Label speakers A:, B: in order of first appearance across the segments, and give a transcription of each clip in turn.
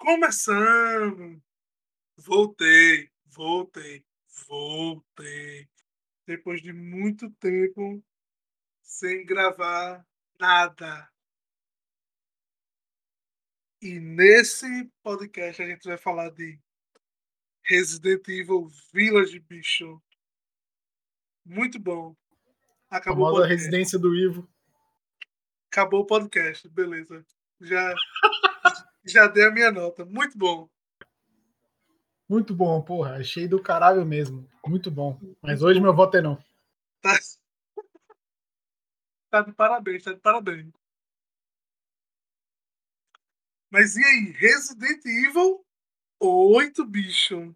A: Começando! Voltei, voltei, voltei. Depois de muito tempo sem gravar nada. E nesse podcast a gente vai falar de Resident Evil Village, bicho. Muito bom. Acabou
B: a residência do Ivo.
A: Acabou o podcast, beleza. Já, já dei a minha nota. Muito bom.
B: Muito bom, porra. Achei do caralho mesmo. Muito bom. Mas hoje meu voto é não.
A: Tá, tá de parabéns, tá de parabéns. Mas e aí? Resident Evil 8, bicho.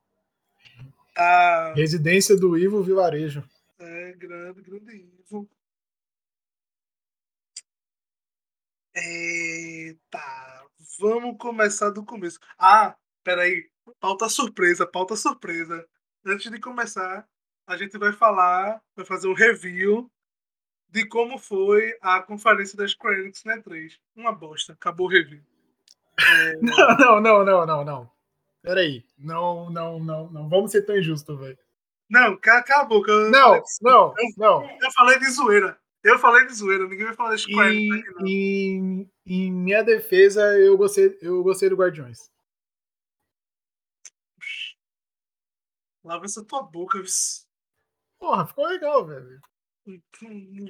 A: Ah,
B: Residência do Ivo Vilarejo.
A: é grande, grande Evil. Eita, vamos começar do começo. Ah, peraí. Pauta surpresa, pauta surpresa. Antes de começar, a gente vai falar, vai fazer um review de como foi a conferência das Square Enix na 3. Uma bosta, acabou o review.
B: Não, não, não, não, não, não. Peraí. Não, não, não, não. Vamos ser tão injustos, velho.
A: Não, ca- acabou. que eu-
B: Não, não, não.
A: Eu falei de zoeira. Eu falei de zoeira, ninguém vai falar das Square
B: Em,
A: Enix
B: em, em minha defesa, eu gostei, eu gostei do Guardiões.
A: Lava essa tua boca, vice.
B: Porra, ficou legal, velho.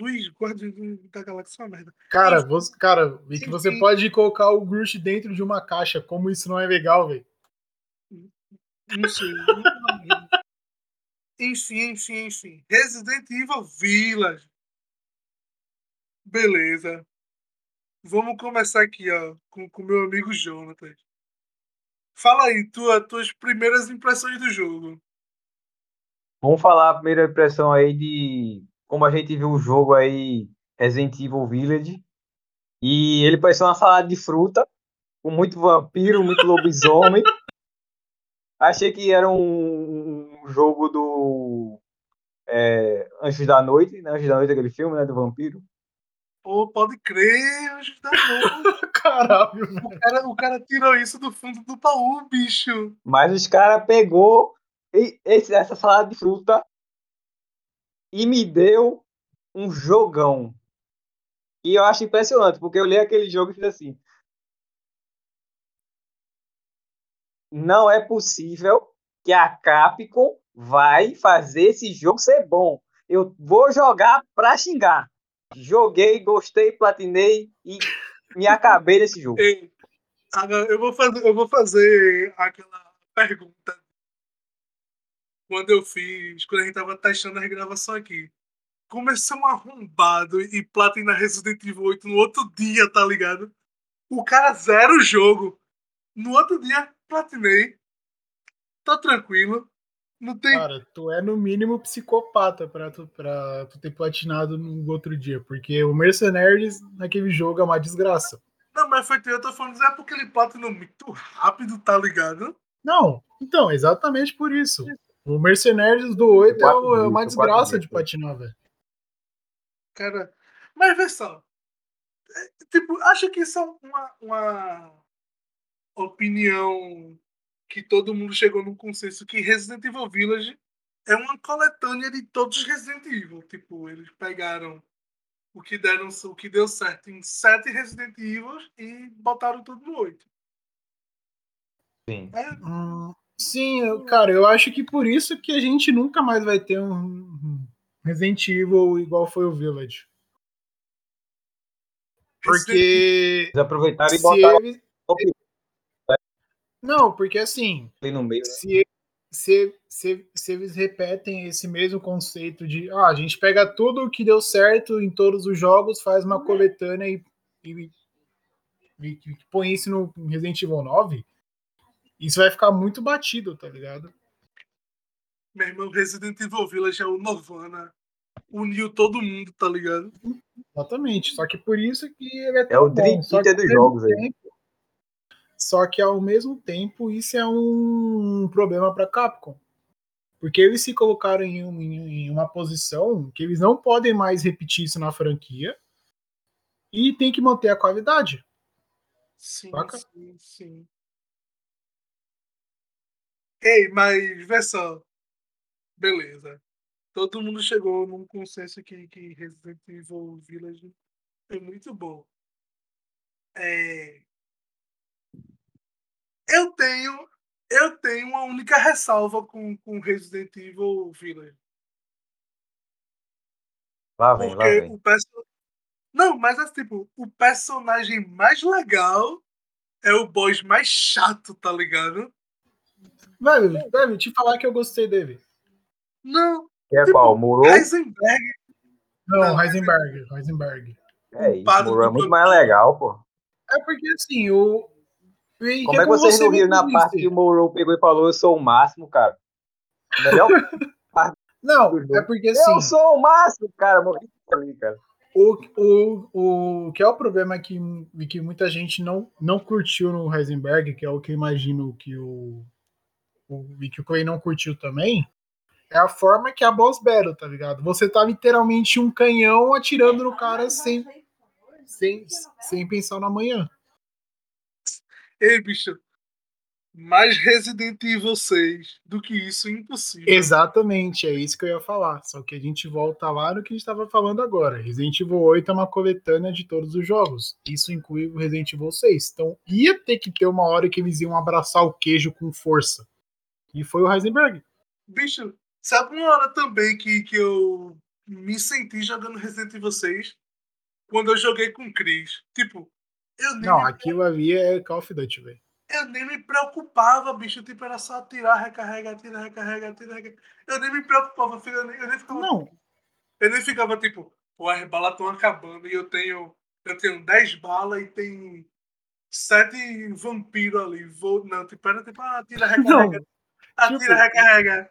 A: Luiz, guarda da galáxia é uma merda.
B: Cara, você, cara, e que você
A: Sim.
B: pode colocar o Grush dentro de uma caixa. Como isso não é legal, velho?
A: Não sei. enfim, enfim, enfim. Resident Evil Village. Beleza. Vamos começar aqui, ó, com o meu amigo Jonathan. Fala aí, tua, tuas primeiras impressões do jogo.
C: Vamos falar a primeira impressão aí de como a gente viu o jogo aí, Resident Evil Village. E ele parecia uma salada de fruta, com muito vampiro, muito lobisomem. Achei que era um, um jogo do é, Anjos da Noite, né? Anjos da Noite, aquele filme, né? Do vampiro.
A: Pô, pode crer, Anjos da Noite.
B: Caralho, velho.
A: o, cara, o cara tirou isso do fundo do baú, bicho.
C: Mas os caras pegou e- esse- essa salada de fruta e me deu um jogão. E eu acho impressionante, porque eu li aquele jogo e fiz assim. Não é possível que a Capcom vai fazer esse jogo ser bom. Eu vou jogar pra xingar. Joguei, gostei, platinei e me acabei desse jogo.
A: Ei, agora eu vou fazer, eu vou fazer aquela pergunta. Quando eu fiz, quando a gente tava testando a regravação aqui. Começou um arrombado e platina Resident Evil 8 no outro dia, tá ligado? O cara zera o jogo. No outro dia, platinei. Tá tranquilo. Não tem.
B: Cara, tu é no mínimo psicopata pra tu, pra tu ter platinado no outro dia. Porque o Mercenaries naquele jogo é uma desgraça.
A: Não, mas foi eu tô falando, é porque ele platinou muito rápido, tá ligado?
B: Não, então, exatamente por isso. O Mercenaries do 8 é, o- é uma desgraça de platinar, velho.
A: Cara, mas vê só. É, Tipo, acho que isso é uma, uma opinião que todo mundo chegou num consenso que Resident Evil Village é uma coletânea de todos os Resident Evil. Tipo, eles pegaram o que deram, o que deu certo em sete Resident Evil e botaram tudo no oito.
C: Sim.
A: É,
B: Hum, sim, eu- cara, eu acho que por isso que a gente nunca mais vai ter um Resident Evil igual foi o Village. Porque
C: Eles aproveitaram e botaram
B: eles... Não, porque assim,
C: meio. né?
B: se, se, se, se eles repetem esse mesmo conceito de ah, a gente pega tudo que deu certo em todos os jogos, faz uma coletânea e, e, e- e põe isso no Resident Evil 9, isso vai ficar muito batido, tá ligado?
A: meu irmão, Resident Evil Village é o Nirvana. Uniu todo mundo, tá ligado?
B: Exatamente. Só que por isso que ele é
C: É o Dream
B: bom. Só que,
C: Theater dos jogos aí.
B: Só que ao mesmo tempo isso é um problema para Capcom. Porque eles se colocaram em, um- em uma posição que eles não podem mais repetir isso na franquia e tem que manter a qualidade.
A: Sim,
B: Saca?
A: sim, sim. Ei, mas vê só. Beleza. Todo mundo chegou num consenso que, que Resident Evil Village é muito bom. É... Eu tenho. Eu tenho uma única ressalva com, com Resident Evil Village.
C: Lá vem, lá
A: Porque
C: vem.
A: o perso... Não, mas é tipo, o personagem mais legal é o boss mais chato, tá ligado?
B: Velho, velho, te falar que eu gostei dele.
A: Não,
C: Que é
A: tipo,
C: qual? Moro?
A: Heisenberg.
B: Não,
A: Não,
B: Heisenberg, Heisenberg.
C: É isso, Moro é muito mais legal, pô.
B: É porque assim, o. e
C: Como é que vocês não riram na parte que o Moro pegou e falou, eu sou o máximo, cara? Melhor
B: Não, é porque assim.
C: Eu sou o máximo, cara. Morri ali, cara.
B: O, o, o que é o problema que, que muita gente não, não curtiu no Heisenberg, que é o que eu imagino que o, o que o Clay não curtiu também, é a forma que é a boss battle, tá ligado? Você tá literalmente um canhão atirando no cara sem, sem, sem pensar no amanhã.
A: Ei, bicho. Mais Resident Evil 6 do que isso, impossível.
B: Exatamente, é isso que eu ia falar. Só que a gente volta lá no que a gente estava falando agora. Resident Evil 8 é uma coletânea de todos os jogos. Isso inclui o Resident Evil 6. Então ia ter que ter uma hora que eles iam abraçar o queijo com força. E foi o Heisenberg.
A: Bicho, sabe uma hora também que, que eu me senti jogando Resident Evil 6? Quando eu joguei com o Chris. Tipo, eu nem,
B: Não,
A: me,
B: aquilo ali é Call of Duty, velho.
A: eu nem me preocupava, bicho. Tipo, era só atirar, recarrega, atira, recarrega, atira, recarrega. Eu nem me preocupava, filho. Eu nem, eu nem ficava.
B: Não,
A: Eu nem ficava tipo, pô, as balas estão acabando e eu tenho. Eu tenho 10 balas e tem sete vampiros ali. Vou. Não, tipo, era tipo, ah, atira,
B: não.
A: recarrega, atira,
B: tipo-
A: recarrega.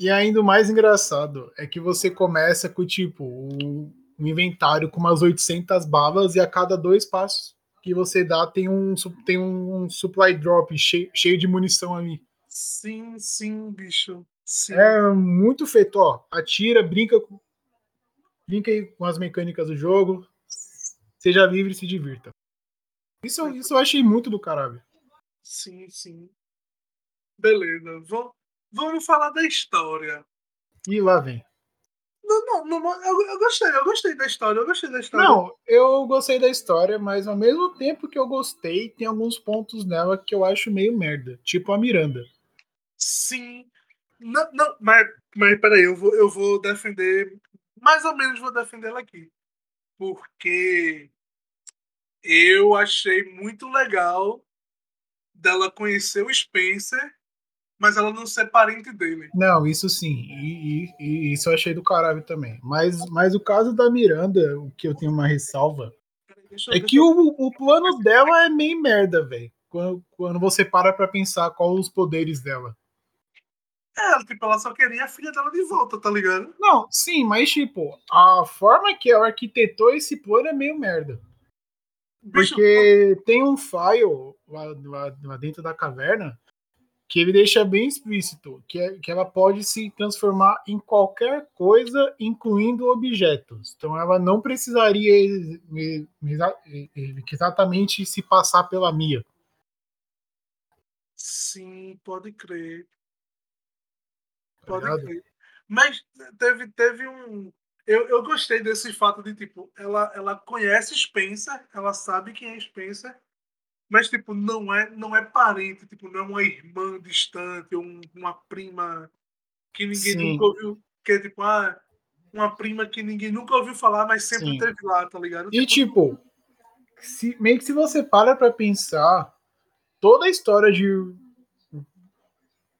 B: E ainda o mais engraçado é que você começa com, tipo, o, um inventário com umas 800 balas e a cada dois passos que você dá tem um, tem um supply drop cheio, cheio de munição ali.
A: Sim, sim, bicho. Sim.
B: É muito feito, ó. Atira, brinca com, brinca aí com as mecânicas do jogo. Seja livre e se divirta. Isso, isso eu achei muito do caralho.
A: Sim, sim. Beleza. Vou, vamos falar da história.
B: E lá vem.
A: Não, não, não, eu, eu gostei, eu gostei da história, eu gostei da história.
B: Não, eu gostei da história, mas ao mesmo tempo que eu gostei, tem alguns pontos nela que eu acho meio merda. Tipo a Miranda.
A: Sim. Não, não, mas, mas peraí, eu vou, eu vou defender. Mais ou menos vou defender ela aqui. Porque eu achei muito legal dela conhecer o Spencer, mas ela não ser parente dele.
B: Não, isso sim. E, e- e isso eu achei do caralho também. Mas, mas o caso da Miranda, o que eu tenho uma ressalva, é que o, o plano dela é meio merda, velho. Quando, quando você para pra pensar qual os poderes dela.
A: Ela, tipo, ela só queria a filha dela de volta, tá ligado?
B: Não, sim, mas tipo, a forma que ela arquitetou esse plano é meio merda.
A: Bicho,
B: Porque tem um file lá, lá- lá dentro da caverna que ele deixa bem explícito que, é- que ela pode se transformar em qualquer coisa, incluindo objetos. Então ela não precisaria ex- ex- exa- exatamente se passar pela Mia.
A: Sim, pode crer.
B: tá
A: Pode
B: ligado?
A: crer. Mas teve, teve um. Eu, eu gostei desse fato de, tipo, ela, ela conhece Spencer, ela sabe quem é Spencer, mas, tipo, não é, não é parente, tipo, não é uma irmã distante ou um- uma prima que ninguém
B: Sim.
A: nunca ouviu. Que é, tipo, ah, uma prima que ninguém nunca ouviu falar, mas sempre
B: Sim.
A: teve lá, tá ligado?
B: E tipo, se, meio que se você para pra pensar, toda a história de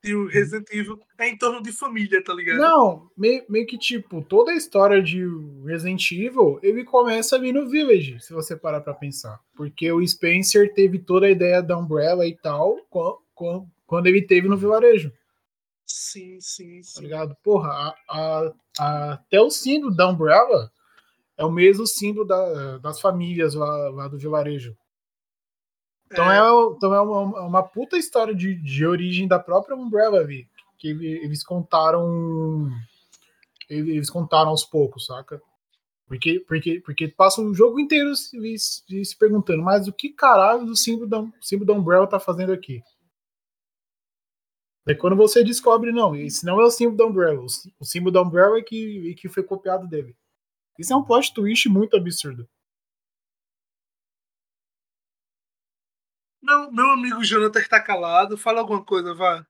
A: E o Resident Evil é em torno de família, tá ligado?
B: Não, meio, meio que tipo, toda a história de Resident Evil, ele começa ali no Village, se você parar pra pensar. Porque o Spencer teve toda a ideia da Umbrella e tal, co- quando ele teve no vilarejo,
A: Sim, sim,
B: tá
A: sim.
B: ligado? Porra, a- a- a- até o símbolo da Umbrella é o mesmo símbolo da- das famílias lá, lá do vilarejo. Então é, então é uma, uma puta história de, de origem da própria Umbrella ali, que ele- eles contaram eles contaram aos poucos, saca? Porque, porque, porque passa o jogo inteiro se, se, se perguntando, mas o que caralho o símbolo da, símbolo da Umbrella tá fazendo aqui? É quando você descobre, não, esse não é o símbolo da Umbrella. O símbolo da Umbrella é que, é que foi copiado dele. Isso é um plot twist muito absurdo.
A: Meu, meu amigo Jonathan está calado. Fala alguma coisa, vá.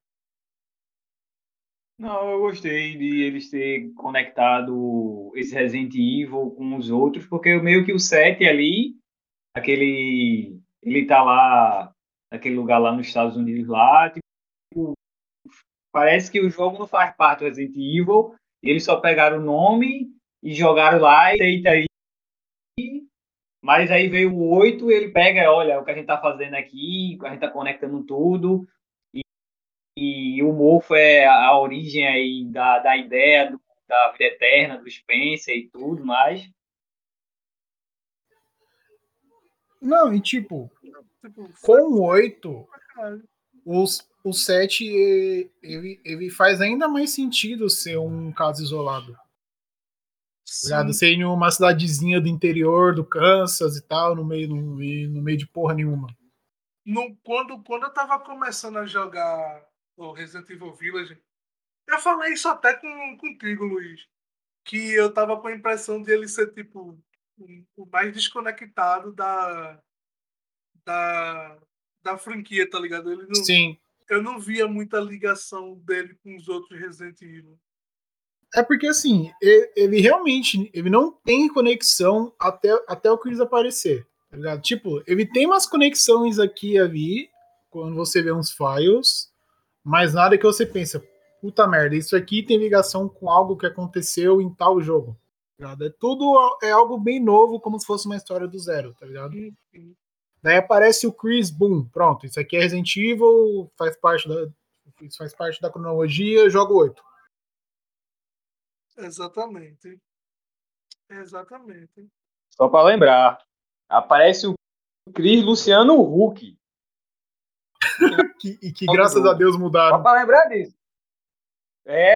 C: Não, eu gostei de eles ter conectado esse Resident Evil com os outros, porque meio que o 7 ali, aquele. Ele tá lá, naquele lugar lá nos Estados Unidos lá, tipo, parece que o jogo não faz parte do Resident Evil, eles só pegaram o nome e jogaram lá e aí. Mas aí veio o 8, ele pega, olha, o que a gente tá fazendo aqui, a gente tá conectando tudo, e o mofo é a origem aí da, da ideia do, da vida eterna, do Spencer e tudo mais.
B: Não, e tipo, com o 8, os, o 7 ele, ele faz ainda mais sentido ser um caso isolado. Ligado? Ser em uma cidadezinha do interior do Kansas e tal, no meio, no, no meio de porra nenhuma.
A: No, quando, quando eu tava começando a jogar o Resident Evil Village. Eu falei isso até com, contigo, Luiz. Que eu tava com a impressão de ele ser, tipo, o mais desconectado da, da, da franquia, tá ligado? Ele não,
B: Sim.
A: Eu não via muita ligação dele com os outros Resident Evil.
B: É porque, assim, ele realmente ele não tem conexão até, até o Chris aparecer, tá ligado? Tipo, ele tem umas conexões aqui e ali, quando você vê uns files, mas nada que você pensa, puta merda, isso aqui tem ligação com algo que aconteceu em tal jogo. Tá é tudo é algo bem novo, como se fosse uma história do zero, tá ligado? Uhum. Daí aparece o Chris, boom, pronto, isso aqui é Resident Evil, faz parte da, isso faz parte da cronologia, jogo 8.
A: Exatamente. Exatamente.
C: Só para lembrar, aparece o Chris Luciano Huck
B: que, e que graças a Deus mudaram.
C: Só pra lembrar disso. É,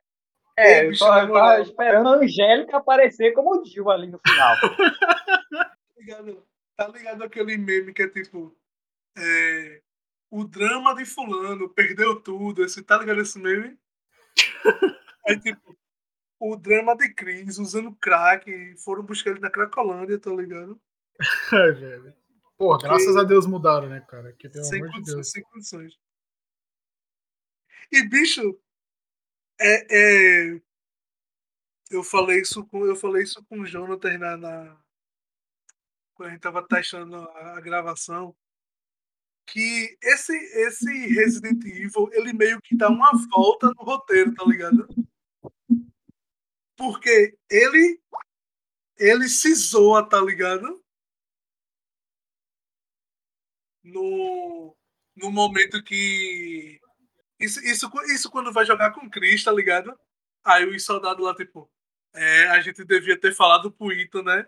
C: é eu tava esperando a Angélica aparecer como Dilma ali no final.
A: tá, ligado, tá ligado aquele meme que é tipo. É, o drama de fulano perdeu tudo. Esse, tá ligado esse meme? É tipo. O drama de Cris usando crack. Foram buscar ele na Cracolândia, tá ligado?
B: É, velho. Pô, graças a Deus mudaram, né, cara? Que, pelo sem amor
A: condições,
B: de Deus.
A: sem condições. E, bicho, é, é, eu falei isso com eu falei isso com o Jonathan na, na quando a gente tava testando a, a, gravação que esse esse Resident Evil ele meio que dá uma volta no roteiro tá ligado porque ele ele se zoa tá ligado no, no momento que. Isso, isso, isso quando vai jogar com Chris, tá ligado? Aí os soldados lá, tipo, é, a gente devia ter falado pro Ito, né?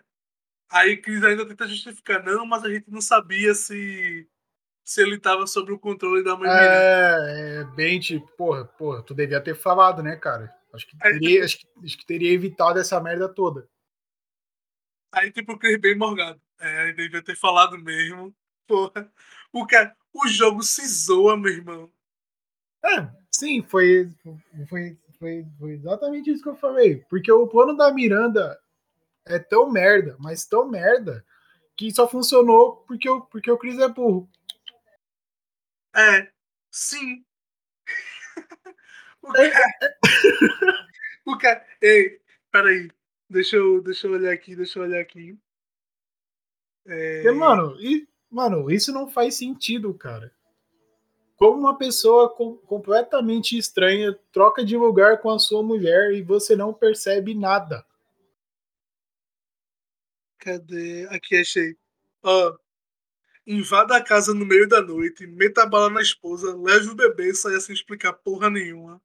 A: Aí Chris ainda tenta justificar, não, mas a gente não sabia se se ele tava sob o controle da mãe
B: É, é bem tipo, porra, porra, tu devia ter falado, né, cara? Acho que teria, acho que, acho que teria evitado essa merda toda.
A: Aí, tipo, o Chris bem morgado. É, devia ter falado mesmo. Porra. O, cara, o jogo se zoa, meu irmão.
B: É, sim, foi, foi, foi, foi exatamente isso que eu falei. Porque o plano da Miranda é tão merda, mas tão merda, que só funcionou porque o, porque o Chris é burro.
A: É, sim. O cara. o cara. Ei, peraí. Deixa eu, deixa eu olhar aqui, deixa eu olhar aqui.
B: É... E, mano, e Mano, isso não faz sentido, cara. Como uma pessoa com, completamente estranha troca de lugar com a sua mulher e você não percebe nada.
A: Cadê? Aqui achei. Ó, invada a casa no meio da noite, meta a bala na esposa, leve o bebê e saia sem explicar porra nenhuma.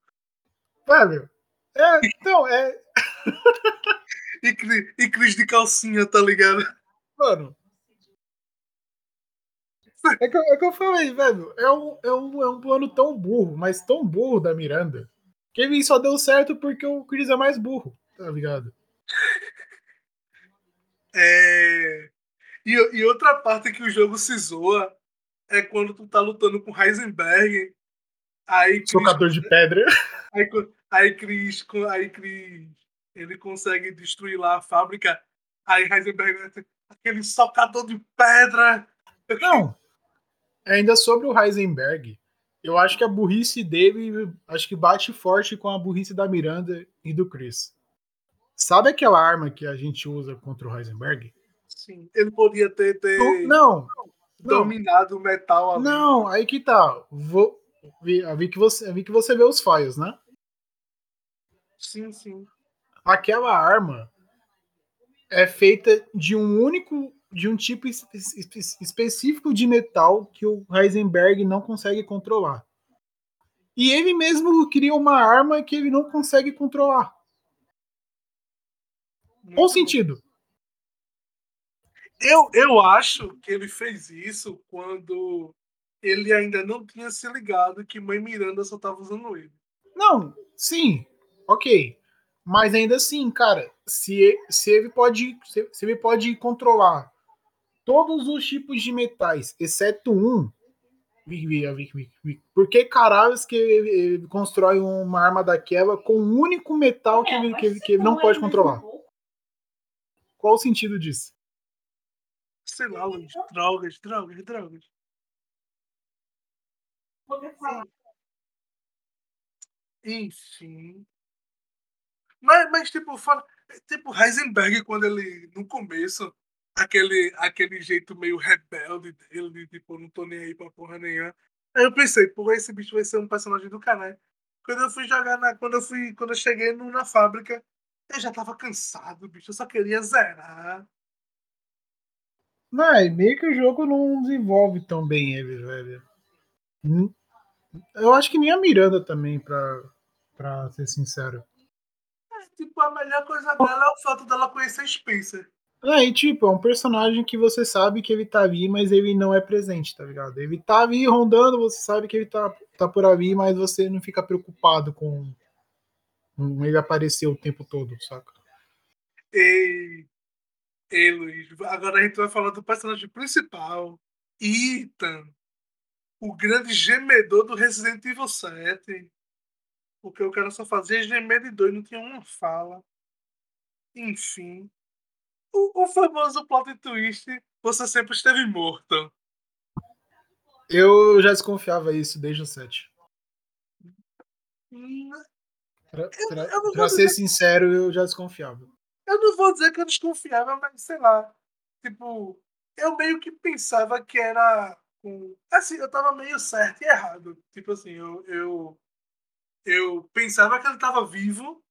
B: Velho, é, então, é.
A: e, e Cris de calcinha, tá ligado?
B: Mano, é que, é que eu falei, velho. É um, é, um, é um plano tão burro, mas tão burro da Miranda. Que ele só deu certo porque o Chris é mais burro, tá ligado?
A: É. E, e outra parte que o jogo se zoa é quando tu tá lutando com Heisenberg Aí Chris,
B: Socador de pedra.
A: aí, aí Chris, aí Chris, ele consegue destruir lá a fábrica. Aí Heisenberg, aquele socador de pedra.
B: Não. Ainda sobre o Heisenberg, eu acho que a burrice dele acho que bate forte com a burrice da Miranda e do Chris. Sabe aquela arma que a gente usa contra o Heisenberg?
A: Sim, ele podia ter, ter
B: não,
A: dominado não. o metal ali.
B: Não, aí que tá. Vou, vi, vi, que você, vi que você vê os files, né?
A: Sim, sim.
B: Aquela arma é feita de um único, de um tipo espe específico de metal que o Heisenberg não consegue controlar. E ele mesmo cria uma arma que ele não consegue controlar. Qual o sentido?
A: Eu, eu acho que ele fez isso quando ele ainda não tinha se ligado que Mãe Miranda só tava usando ele.
B: Não, sim, ok. Mas ainda assim, cara, se, se ele pode. Se, se ele pode controlar todos os tipos de metais, exceto um. Por que caralhos que ele constrói uma arma daquela com um único metal que, ele, que, ele, que ele não pode controlar? Qual o sentido disso?
A: Sei lá, Luiz. Drogas, drogas, drogas. Enfim. Mas, mas tipo, fala, tipo, Heisenberg, quando ele, no começo, aquele, aquele jeito meio rebelde dele, de, tipo, não tô nem aí pra porra nenhuma. Aí eu pensei, pô, esse bicho vai ser um personagem do canal. Quando eu fui jogar na. Quando eu fui. Quando eu cheguei no, na fábrica, eu já tava cansado, bicho. Eu só queria zerar.
B: Não, meio que o jogo não desenvolve tão bem ele, velho. Hum, eu acho que nem a Miranda também, pra, pra ser sincero.
A: Tipo, a melhor coisa dela é o fato dela conhecer Spencer.
B: É, e tipo, é um personagem que você sabe que ele tá ali, mas ele não é presente, tá ligado? Ele tá ali rondando, você sabe que ele tá, tá por ali, mas você não fica preocupado com, com ele aparecer o tempo todo, saca?
A: Ei, ei, Luiz, agora a gente vai falar do personagem principal, Ethan o grande gemedor do Resident Evil 7. Porque o cara só fazia gemer de dois, não tinha uma fala. Enfim. O, o famoso plot twist, você sempre esteve morto.
B: Eu já desconfiava isso desde o 7.
A: Hum,
B: pra, pra, eu, eu pra ser sincero, eu já desconfiava.
A: Eu não vou dizer que eu desconfiava, mas sei lá. Tipo, eu meio que pensava que era. Assim, eu tava meio certo e errado. Tipo assim, eu, eu, eu pensava que ele tava vivo,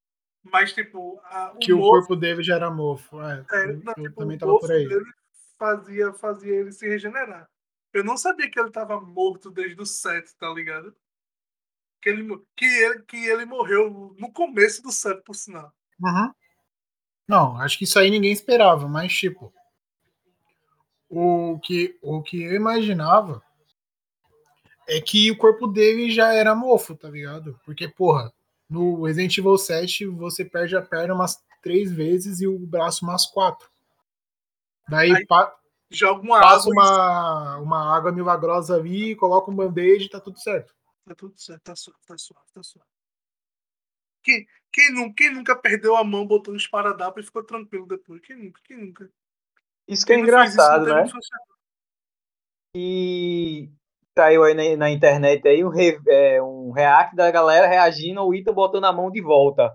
A: mas tipo. A,
B: o que o corpo dele já era mofo. É,
A: é não,
B: eu
A: tipo,
B: também tava por aí.
A: fazia, fazia ele se regenerar. Eu não sabia que ele tava morto desde o 7, tá ligado? Que ele, que ele, que ele morreu no começo do 7, por sinal.
B: Uhum. Não, acho que isso aí ninguém esperava, mas tipo o que, o que eu imaginava é que o corpo dele já era mofo, tá ligado? Porque, porra, no Resident Evil 7 você perde a perna umas três vezes e o braço umas quatro. Daí Aí, pa
A: joga uma
B: passa
A: água
B: uma, uma água milagrosa ali, coloca um band-aid e tá tudo certo.
A: Tá tudo certo, tá suave, tá suave, tá suave. Quem, quem, nunca, quem nunca perdeu a mão, botou um esparadrapo e ficou tranquilo depois? Quem nunca? Quem nunca?
C: Isso que é engraçado, né? E saiu aí na, na, internet aí um, re, é, um react da galera reagindo ao Ita botando a mão de volta.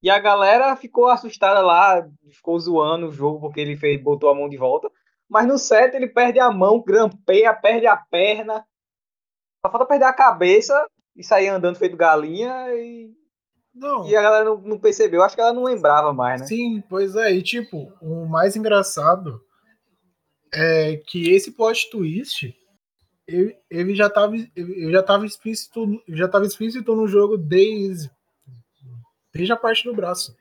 C: E a galera ficou assustada lá, ficou zoando o jogo porque ele fez, botou a mão de volta. Mas no set ele perde a mão, grampeia, perde a perna. Só falta perder a cabeça e sair andando feito galinha e não. E a galera não, não, percebeu, acho que ela não lembrava mais, né?
B: Sim, pois é. E tipo, o mais engraçado é que esse plot twist ele, ele já estava ele já tava explícito, já tava explícito no jogo desde, desde a parte do braço.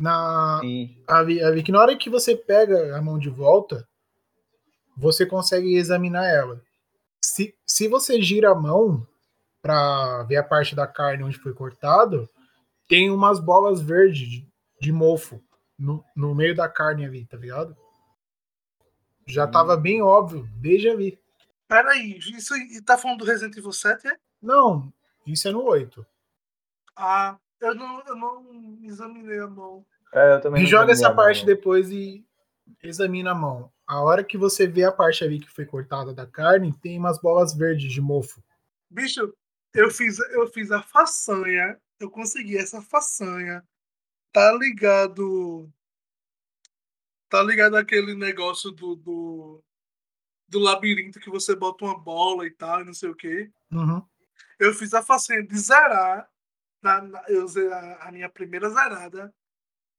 B: Na a, a, que na hora que você pega a mão de volta, você consegue examinar ela. Se, se você gira a mão, para ver a parte da carne onde foi cortado, tem umas bolas verdes de, de mofo no, no, meio da carne ali, tá ligado? Já hum. tava bem óbvio, desde ali.
A: Peraí, isso e tá falando do Resident Evil 7, é?
B: Não, isso é no 8.
A: Ah, eu não, eu não examinei a mão.
C: É, eu também não
B: Joga essa
C: a
B: parte depois e examina a mão. A hora que você vê a parte ali que foi cortada da carne, tem umas bolas verdes de mofo.
A: Bicho, eu fiz, eu fiz a façanha, eu consegui essa façanha. Tá ligado? Tá ligado aquele negócio do, do, do labirinto que você bota uma bola e tal, e não sei o quê.
B: Uhum.
A: Eu fiz a façanha de zerar. Na, na- eu usei a, a minha primeira zerada.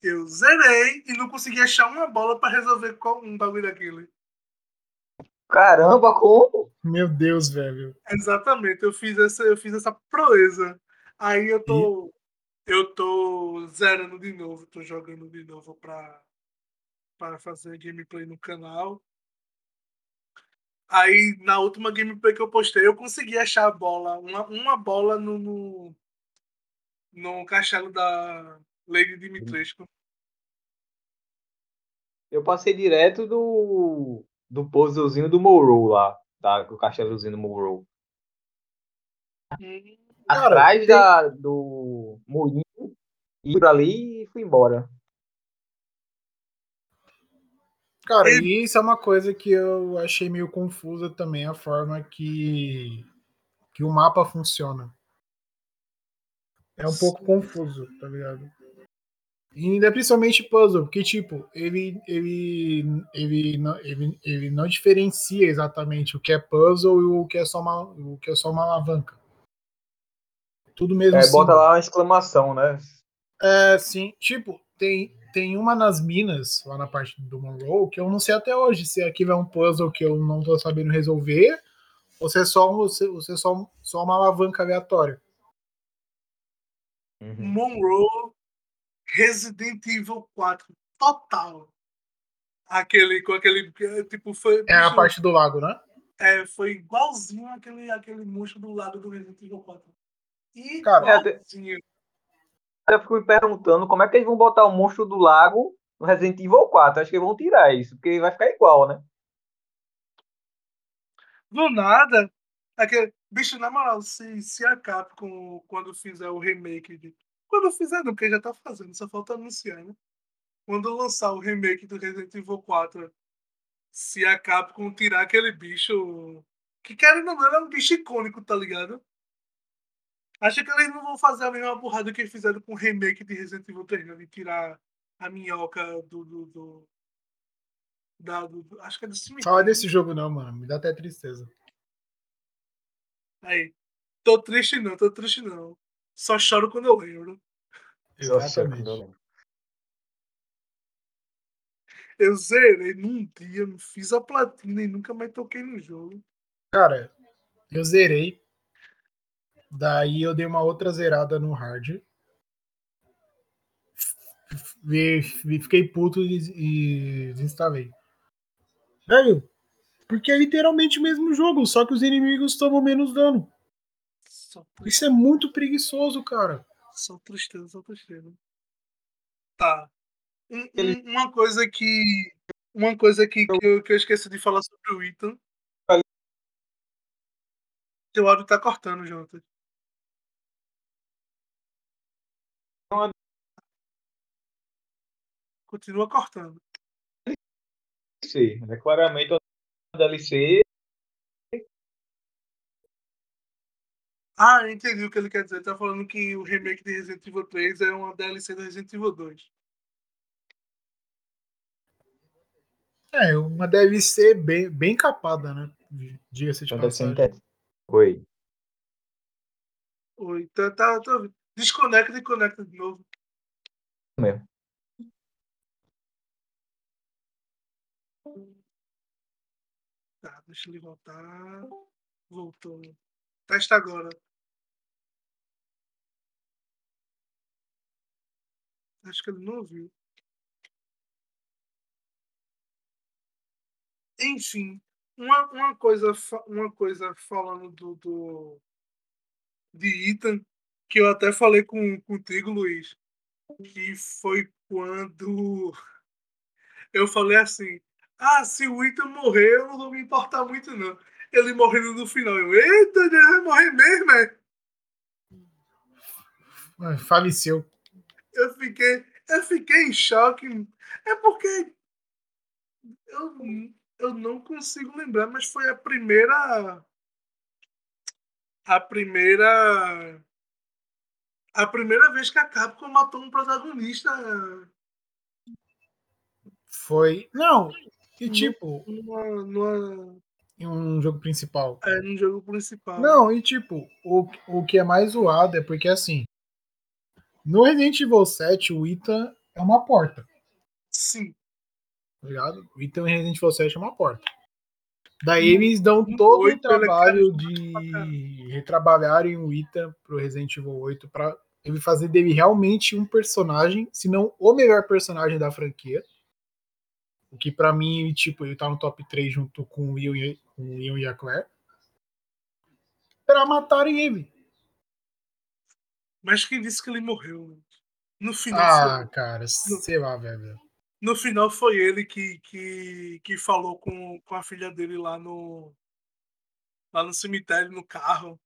A: Eu zerei e não consegui achar uma bola pra resolver qual, um bagulho daquele.
C: Caramba, como?
B: Meu Deus, velho.
A: Exatamente, eu fiz essa, eu fiz essa proeza. Aí eu tô. Eu tô zerando de novo, tô jogando de novo pra, pra fazer gameplay no canal. Aí na última gameplay que eu postei, eu consegui achar a bola, uma, uma bola no, no, no castelo da Lady Dimitrescu.
C: Eu passei direto do, do puzzlezinho do Morrow lá, tá? Do castelozinho do Morrow.
B: Cara,
C: Atrás
B: tem-
C: da, do moinho, e por ali e fui embora.
B: Cara, e isso é uma coisa que eu achei meio confusa também, a forma que, que o mapa funciona. É um pouco confuso, tá ligado? E ainda principalmente puzzle, porque, tipo, ele, ele, ele, não, ele, ele não diferencia exatamente o que é puzzle e o que é só uma, o que é só uma alavanca. Tudo mesmo
C: É, bota
B: símbolo.
C: lá uma exclamação, né?
B: É, sim. Tipo, tem, tem uma nas minas, lá na parte do Monroe, que eu não sei até hoje se aquilo é um puzzle que eu não tô sabendo resolver, ou se é só, um, se, ou se é só, só uma alavanca aleatória.
C: Uhum.
A: Monroe, Resident Evil 4, total. Aquele, com aquele, tipo, foi...
B: É a parte do lago, né?
A: É, foi igualzinho aquele, aquele monstro do lado do Resident Evil 4.
B: Cara,
A: Igualzinho.
C: Eu fico me perguntando como é que eles vão botar o monstro do lago no Resident Evil 4. Acho que eles vão tirar isso, porque vai ficar igual, né?
A: Do nada, aquele, bicho, na moral, se, se a Capcom, quando fizer o remake de. Quando fizer, não, porque já tá fazendo, só falta anunciar, né? Quando lançar o remake do Resident Evil 4, se a Capcom tirar aquele bicho. Que querendo ou não, ele é um bicho icônico, tá ligado? Acho que eles não vão fazer a mesma burrada que eles fizeram com o remake de Resident Evil 3, né? De tirar a minhoca do. do, do, da, do- do- acho que é do cemitério.
B: Fala desse jogo não, mano. Me dá até tristeza.
A: Aí. Tô triste não, tô triste não. Só choro quando eu lembro.
B: Exatamente.
A: Eu zerei num dia, fiz a platina e nunca mais toquei no jogo.
B: Cara, eu zerei. Daí eu dei uma outra zerada no hard. E e fiquei puto e, e desinstalei. Velho, porque é literalmente o mesmo jogo, só que os inimigos tomam menos dano. Isso é muito preguiçoso, cara.
A: só tristeza, só tristeza. Tá. Um- um- uma coisa que. Uma coisa que, que, eu, que eu esqueci de falar sobre o Ethan. Teu áudio tá cortando, Jonathan. Continua cortando.
C: DLC, né? Claramente é uma DLC.
A: Ah, entendi o que ele quer dizer. Ele tá falando que o remake de Resident Evil 3 é uma DLC do Resident Evil 2.
B: É, uma DLC bem, bem capada, né? Diga-se de passagem.
C: Oi.
A: Oi, tá, tá, tá. Desconecta e conecta de novo.
C: Mesmo.
A: Deixa ele voltar. Voltou. Testa agora. Acho que ele não ouviu. Enfim, uma, uma, coisa, uma coisa falando do, do de Ethan, que eu até falei com, contigo, Luiz, que foi quando eu falei assim, Ah, se o Ethan morrer, eu não vou me importar muito, não. Ele morrendo no final. Eu, eita, ele vai morrer mesmo, é?
B: Ah, Faleceu.
A: Eu fiquei, eu fiquei em choque. É porque eu, eu não consigo lembrar, mas foi a primeira. A primeira. A primeira vez que a Capcom matou um protagonista
B: Foi. Não, e tipo,
A: numa, numa,
B: em um jogo principal.
A: é, no jogo principal.
B: Não, e tipo, o, o que é mais zoado é porque assim. No Resident Evil 7, o Ethan é uma porta,
A: Sim.
B: tá ligado? O Ethan em Resident Evil 7 é uma porta. Daí eles dão todo o trabalho de retrabalharem o Ethan pro Resident Evil 8 pra ele fazer dele realmente um personagem, se não o melhor personagem da franquia. O que pra mim, tipo, ele tá no top 3 junto com o Will e, com o Leon e a Claire. Pra matarem ele.
A: Mas quem disse que ele morreu? No final,
B: Ah,
A: foi,
B: cara, sei lá, velho.
A: no final foi ele que, que, que falou com, com a filha dele lá no, lá no cemitério, no carro.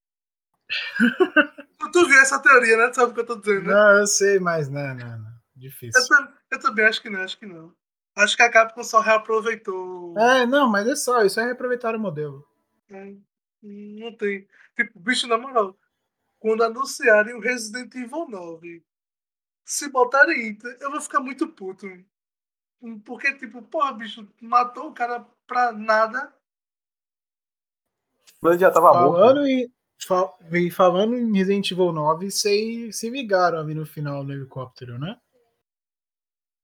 A: tu, viu essa teoria, né? Tu sabe o que eu tô dizendo, né?
B: Não, eu sei, mas não, não, não. Difícil.
A: Eu, eu também acho que não, acho que não. Acho que a Capcom só reaproveitou.
B: É, não, mas é só, isso é reaproveitar o modelo.
A: É, Não tem. Tipo, bicho, na moral, quando anunciarem o Resident Evil 9, se botarem Ethan, eu vou ficar muito puto. Porque, tipo, porra, bicho, matou o cara pra nada.
C: Mas ele já tava morto. né?
B: Falando em, fa- e falando em Resident Evil 9, vocês se ligaram ali no final no helicóptero, né?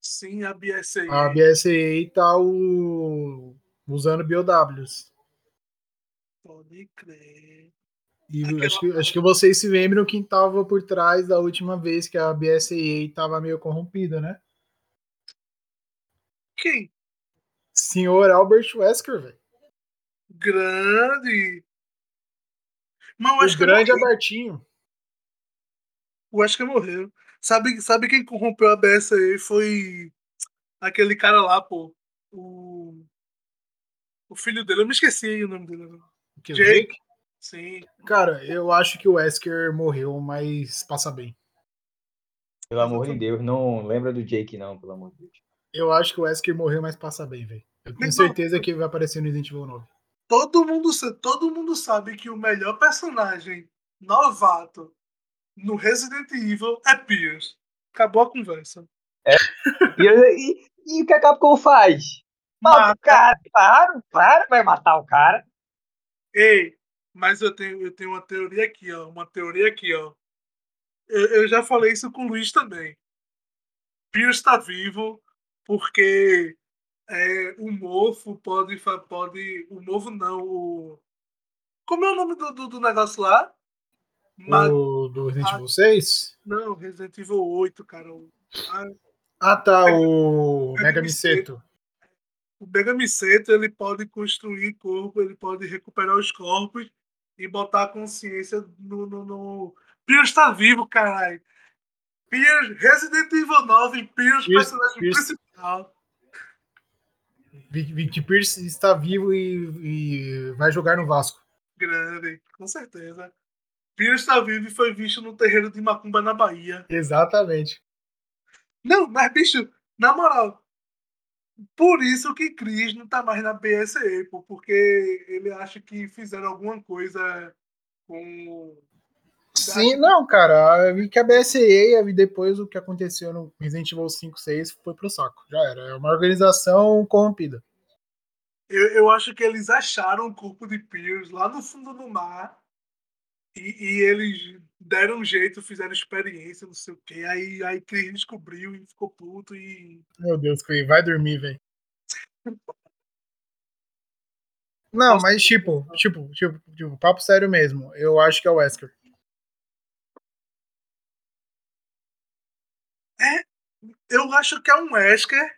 A: Sim, a BSAI.
B: A BSAA tá o, usando BOWs.
A: Pode crer.
B: E
A: Aquela-
B: acho, que, acho que vocês se lembram quem tava por trás da última vez que a BSAA tava meio corrompida, né?
A: Quem?
B: Senhor Albert Wesker, velho.
A: Grande. Mas eu
B: O grande
A: morreu.
B: Albertinho.
A: Eu acho que morreu. Sabe, sabe quem corrompeu a BSAI? Foi aquele cara lá, pô. O. O filho dele, eu me esqueci o nome dele.
B: Que é o
A: Jake.
B: Jake.
A: Sim.
B: Cara, eu acho que o Wesker morreu, mas passa bem.
C: Pelo amor de Deus, não lembra do Jake, não, pelo amor de Deus.
B: Eu acho que o Wesker morreu, mas passa bem, velho. Eu tenho
A: Mas,
B: certeza que vai aparecer no Resident Evil 9.
A: Todo mundo, todo mundo sabe que o melhor personagem novato no Resident Evil é Pierce. Acabou a conversa.
C: E, e- e o que a Capcom faz? Mata o cara, claro, claro, vai matar o cara.
A: Ei, mas eu tenho, eu tenho uma teoria aqui, ó. Uma teoria aqui, ó. Eu, eu já falei isso com o Luiz também. Pierce está vivo porque é, o mofo pode, pode. O mofo não, o. Como é o nome do, do, do negócio lá?
B: O do Resident. Evil 6?
A: Não, Resident Evil 8, cara. O, ah,
B: Ah, tá. O
A: Mega
B: Mega Miseto.
A: O Mega Miseto, ele pode construir corpo, ele pode recuperar os corpos e botar a consciência no. no, no... Pierce tá vivo, caralho. Pierce, Resident Evil 9, Pierce, personagem principal.
B: Vic Pierce está vivo e, e vai jogar no Vasco.
A: Grande, com certeza. Pierce tá vivo e foi visto no terreiro de Macumba na Bahia.
B: Exatamente.
A: Não, mas bicho, na moral. Por isso que Chris não tá mais na BSE, porque ele acha que fizeram alguma coisa com.
B: Sim, não, cara. Eu vi que a BSA e depois o que aconteceu no Resident Evil 5, 6 foi pro saco. Já era. É uma organização corrompida.
A: Eu, eu acho que eles acharam o corpo de Pierce lá no fundo do mar e, e eles deram um jeito, fizeram experiência, não sei o quê. Aí, aí Chris descobriu e ficou puto e.
B: Meu Deus, Clay, vai dormir, velho. Não, mas tipo, tipo, tipo, tipo, papo sério mesmo. Eu acho que é o Wesker.
A: Eu acho que é um Wesker,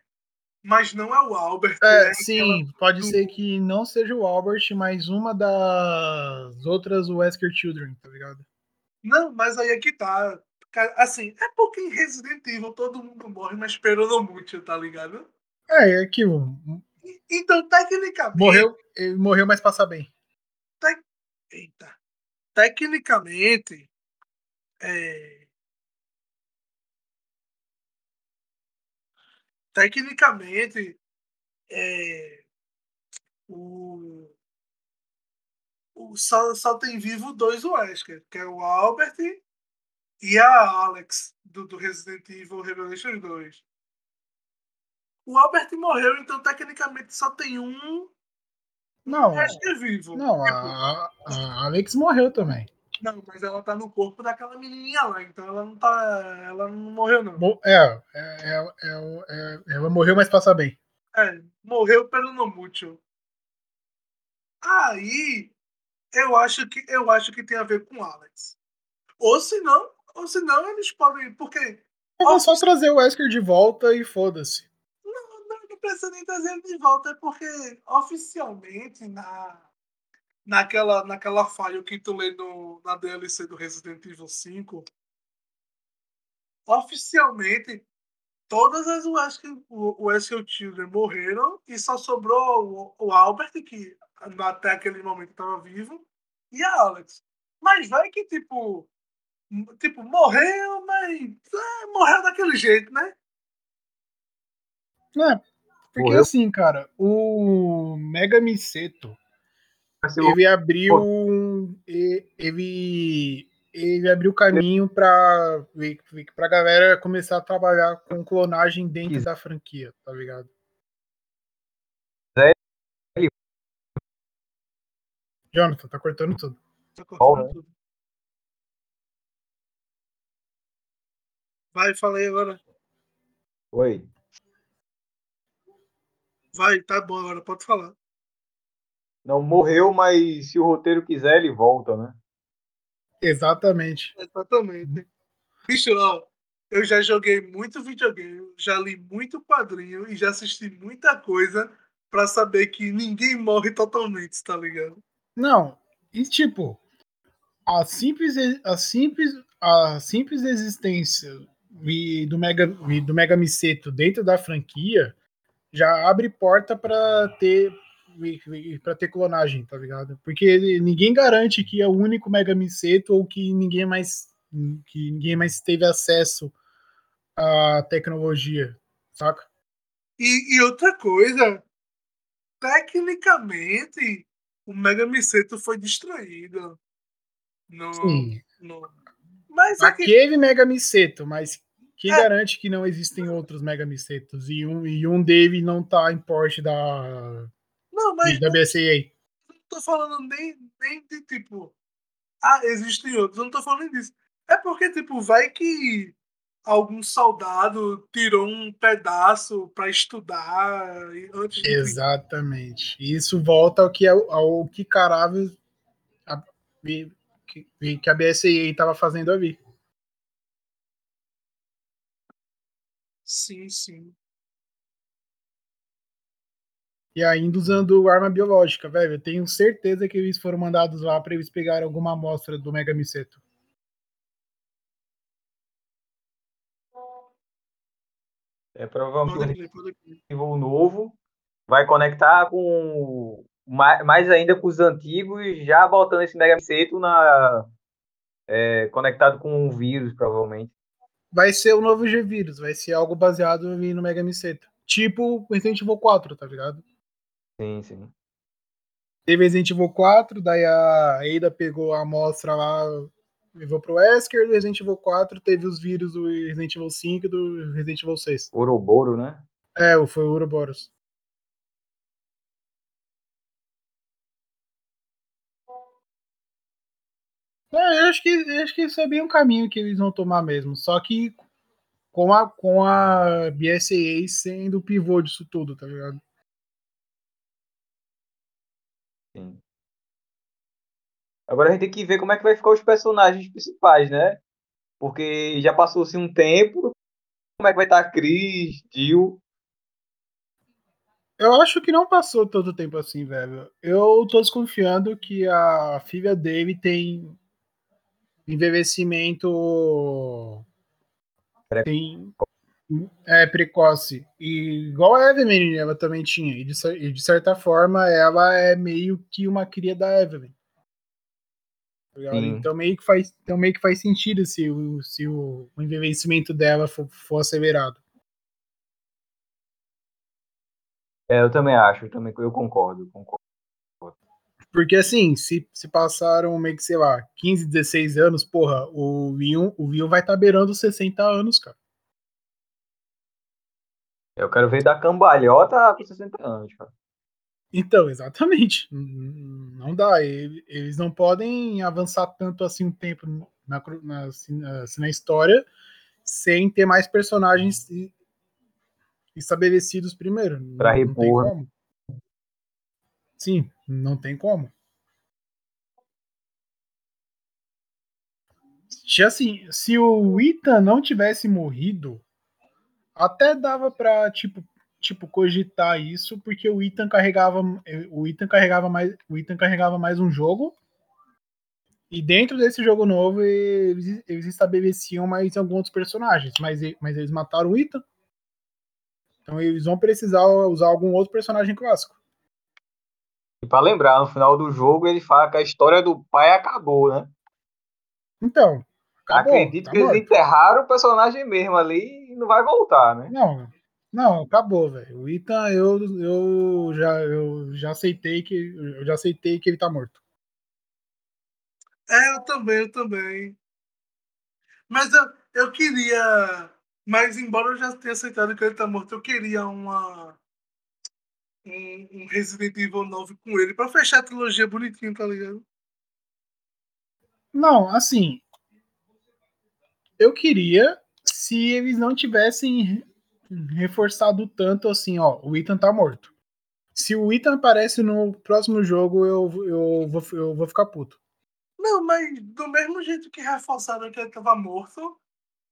A: mas não é o Albert.
B: É,
A: né?
B: sim, pode ser que não seja o Albert, mas uma das outras Wesker Children, tá ligado?
A: Não, mas aí é que tá. Assim, é porque em Resident Evil todo mundo morre, mas muito, tá ligado?
B: É, é aquilo.
A: Então, tecnicamente.
B: Morreu, morreu, mas passa bem.
A: Eita. Tecnicamente. É... Tecnicamente. É... O... o só, só tem vivo dois Wesker, que é o Albert e a Alex, do, do Resident Evil Revelation 2. O Albert morreu, então tecnicamente só tem um
B: Não,
A: Wesker vivo.
B: não, a, a Alex morreu também.
A: Não, mas ela tá no corpo daquela menininha lá, então ela não tá. Ela não morreu, não.
B: É, é, é, é, é- ela morreu, mas passa bem.
A: É, morreu pelo no mútil. Aí eu acho que eu acho que tem a ver com Alex. Ou se não, ou se não eles podem, porque
B: É só trazer o Wesker de volta e foda-se.
A: não, não, não precisa nem trazer ele de volta, é porque oficialmente na naquela naquela file que tu lê no, na DLC do Resident Evil 5, oficialmente todas as Wesker, o Wesker Children morreram e só sobrou o, o Albert, que até aquele momento estava vivo, e a Alex. Mas vai que, tipo, tipo morreu, mas é, morreu daquele jeito, né?
B: É, porque
C: Morreu.
B: assim, cara, o Mega Miseto, ele abriu ele ele abriu caminho pra, pra galera começar a trabalhar com clonagem dentro
C: Isso.
B: da franquia, tá ligado? Jonathan, tá cortando tudo.
A: Tá cortando tudo. Vai, fala aí agora.
C: Oi.
A: Vai, tá bom agora, pode falar.
C: Não morreu, mas se o roteiro quiser, ele volta, né?
B: Exatamente.
A: Exatamente. Bicho, ó, eu já joguei muito videogame, já li muito quadrinho e já assisti muita coisa pra saber que ninguém morre totalmente, tá ligado?
B: Não, e tipo, a simples, a simples, a simples existência e do Mega, e do Mega Miseto dentro da franquia já abre porta pra ter para ter clonagem, tá ligado? Porque ninguém garante que é o único Mega Miseto ou que ninguém mais que ninguém mais teve acesso à tecnologia, saca?
A: E, e outra coisa, tecnicamente, o Mega Miseto foi destruído. No,
B: Sim.
A: no... Mas aqui,
B: Aquele Mega Miseto, mas quem
A: É.
B: garante que não existem outros Mega Misetos e um, e um dele não tá em porte da,
A: não, mas
B: BSAA?
A: não tô falando nem, nem de tipo, ah, existem outros, eu não tô falando disso. É porque, tipo, vai que algum soldado tirou um pedaço pra estudar antes de
B: Exatamente. Isso volta ao que, é, ao que carável a, que, que a BSAA estava fazendo ali.
A: Sim, sim.
B: E ainda usando arma biológica, velho. Eu tenho certeza que eles foram mandados lá para eles pegarem alguma amostra do Mega Miseto.
C: É provavelmente um novo vai conectar com mais, ainda com os antigos e já botando esse Mega Miseto na é, conectado com um vírus provavelmente.
B: Vai ser o novo G-Vírus, vai ser algo baseado no Mega Miseto. Tipo Resident Evil 4, tá ligado?
C: Sim, sim.
B: Teve Resident Evil 4, daí a Ada pegou a amostra lá, levou pro Wesker, do Resident Evil 4 teve os vírus do Resident Evil 5 e do Resident Evil 6.
C: Ouroboros, né?
B: É, foi o Ouroboros. É, eu acho que, eu acho que isso é bem um caminho que eles vão tomar mesmo. Só que com a, com a BSAA sendo o pivô disso tudo, tá ligado?
C: Sim. Agora a gente tem que ver como é que vai ficar os personagens principais, né? Porque já passou-se um tempo. Como é que vai estar Chris, Jill?
B: Eu acho que não passou tanto tempo assim, velho. Eu tô desconfiando que a filha dele tem envelhecimento. Tem. É precoce. E igual a Evelyn, ela também tinha. E de, e de certa forma, ela é meio que uma cria da Evelyn. Tá então meio que faz, então meio que faz sentido se o, se o, o envelhecimento dela for, for acelerado.
C: É, eu também acho, eu também eu concordo, concordo.
B: Porque assim, se, se passaram meio que, sei lá, 15, 16 anos, porra, o Will, o vai estar tá beirando 60 anos, cara.
C: Eu quero ver da cambalhota com 60 anos, cara.
B: Então, exatamente. Não dá. Eles não podem avançar tanto assim um tempo na, na, assim, assim, na história sem ter mais personagens estabelecidos primeiro.
C: Pra repor.
B: Sim, não tem como. Assim, se o Ita não tivesse morrido, até dava pra, tipo, tipo cogitar isso, porque o Ethan carregava o Ethan carregava mais, o Ethan carregava mais um jogo. E dentro desse jogo novo, eles, eles estabeleciam mais alguns outros personagens, mas, mas eles mataram o Ethan. Então eles vão precisar usar algum outro personagem clássico.
C: E para lembrar, no final do jogo ele fala que a história do pai acabou, né?
B: Então.
C: Acabou, Acredito tá que morto. eles enterraram o personagem mesmo ali não vai voltar, né?
B: Não, não, acabou, velho. O Ethan, eu, eu, já, eu já aceitei que eu já aceitei que ele tá morto.
A: É, eu também, eu também. Mas eu, eu queria. Mas embora eu já tenha aceitado que ele tá morto, eu queria uma um, um Resident Evil 9 com ele pra fechar a trilogia bonitinho, tá ligado?
B: Não, assim. Eu queria se eles não tivessem reforçado tanto assim, ó, o Ethan tá morto. Se o Ethan aparece no próximo jogo, eu, eu, vou, eu vou ficar puto.
A: Não, mas do mesmo jeito que reforçaram que ele tava morto,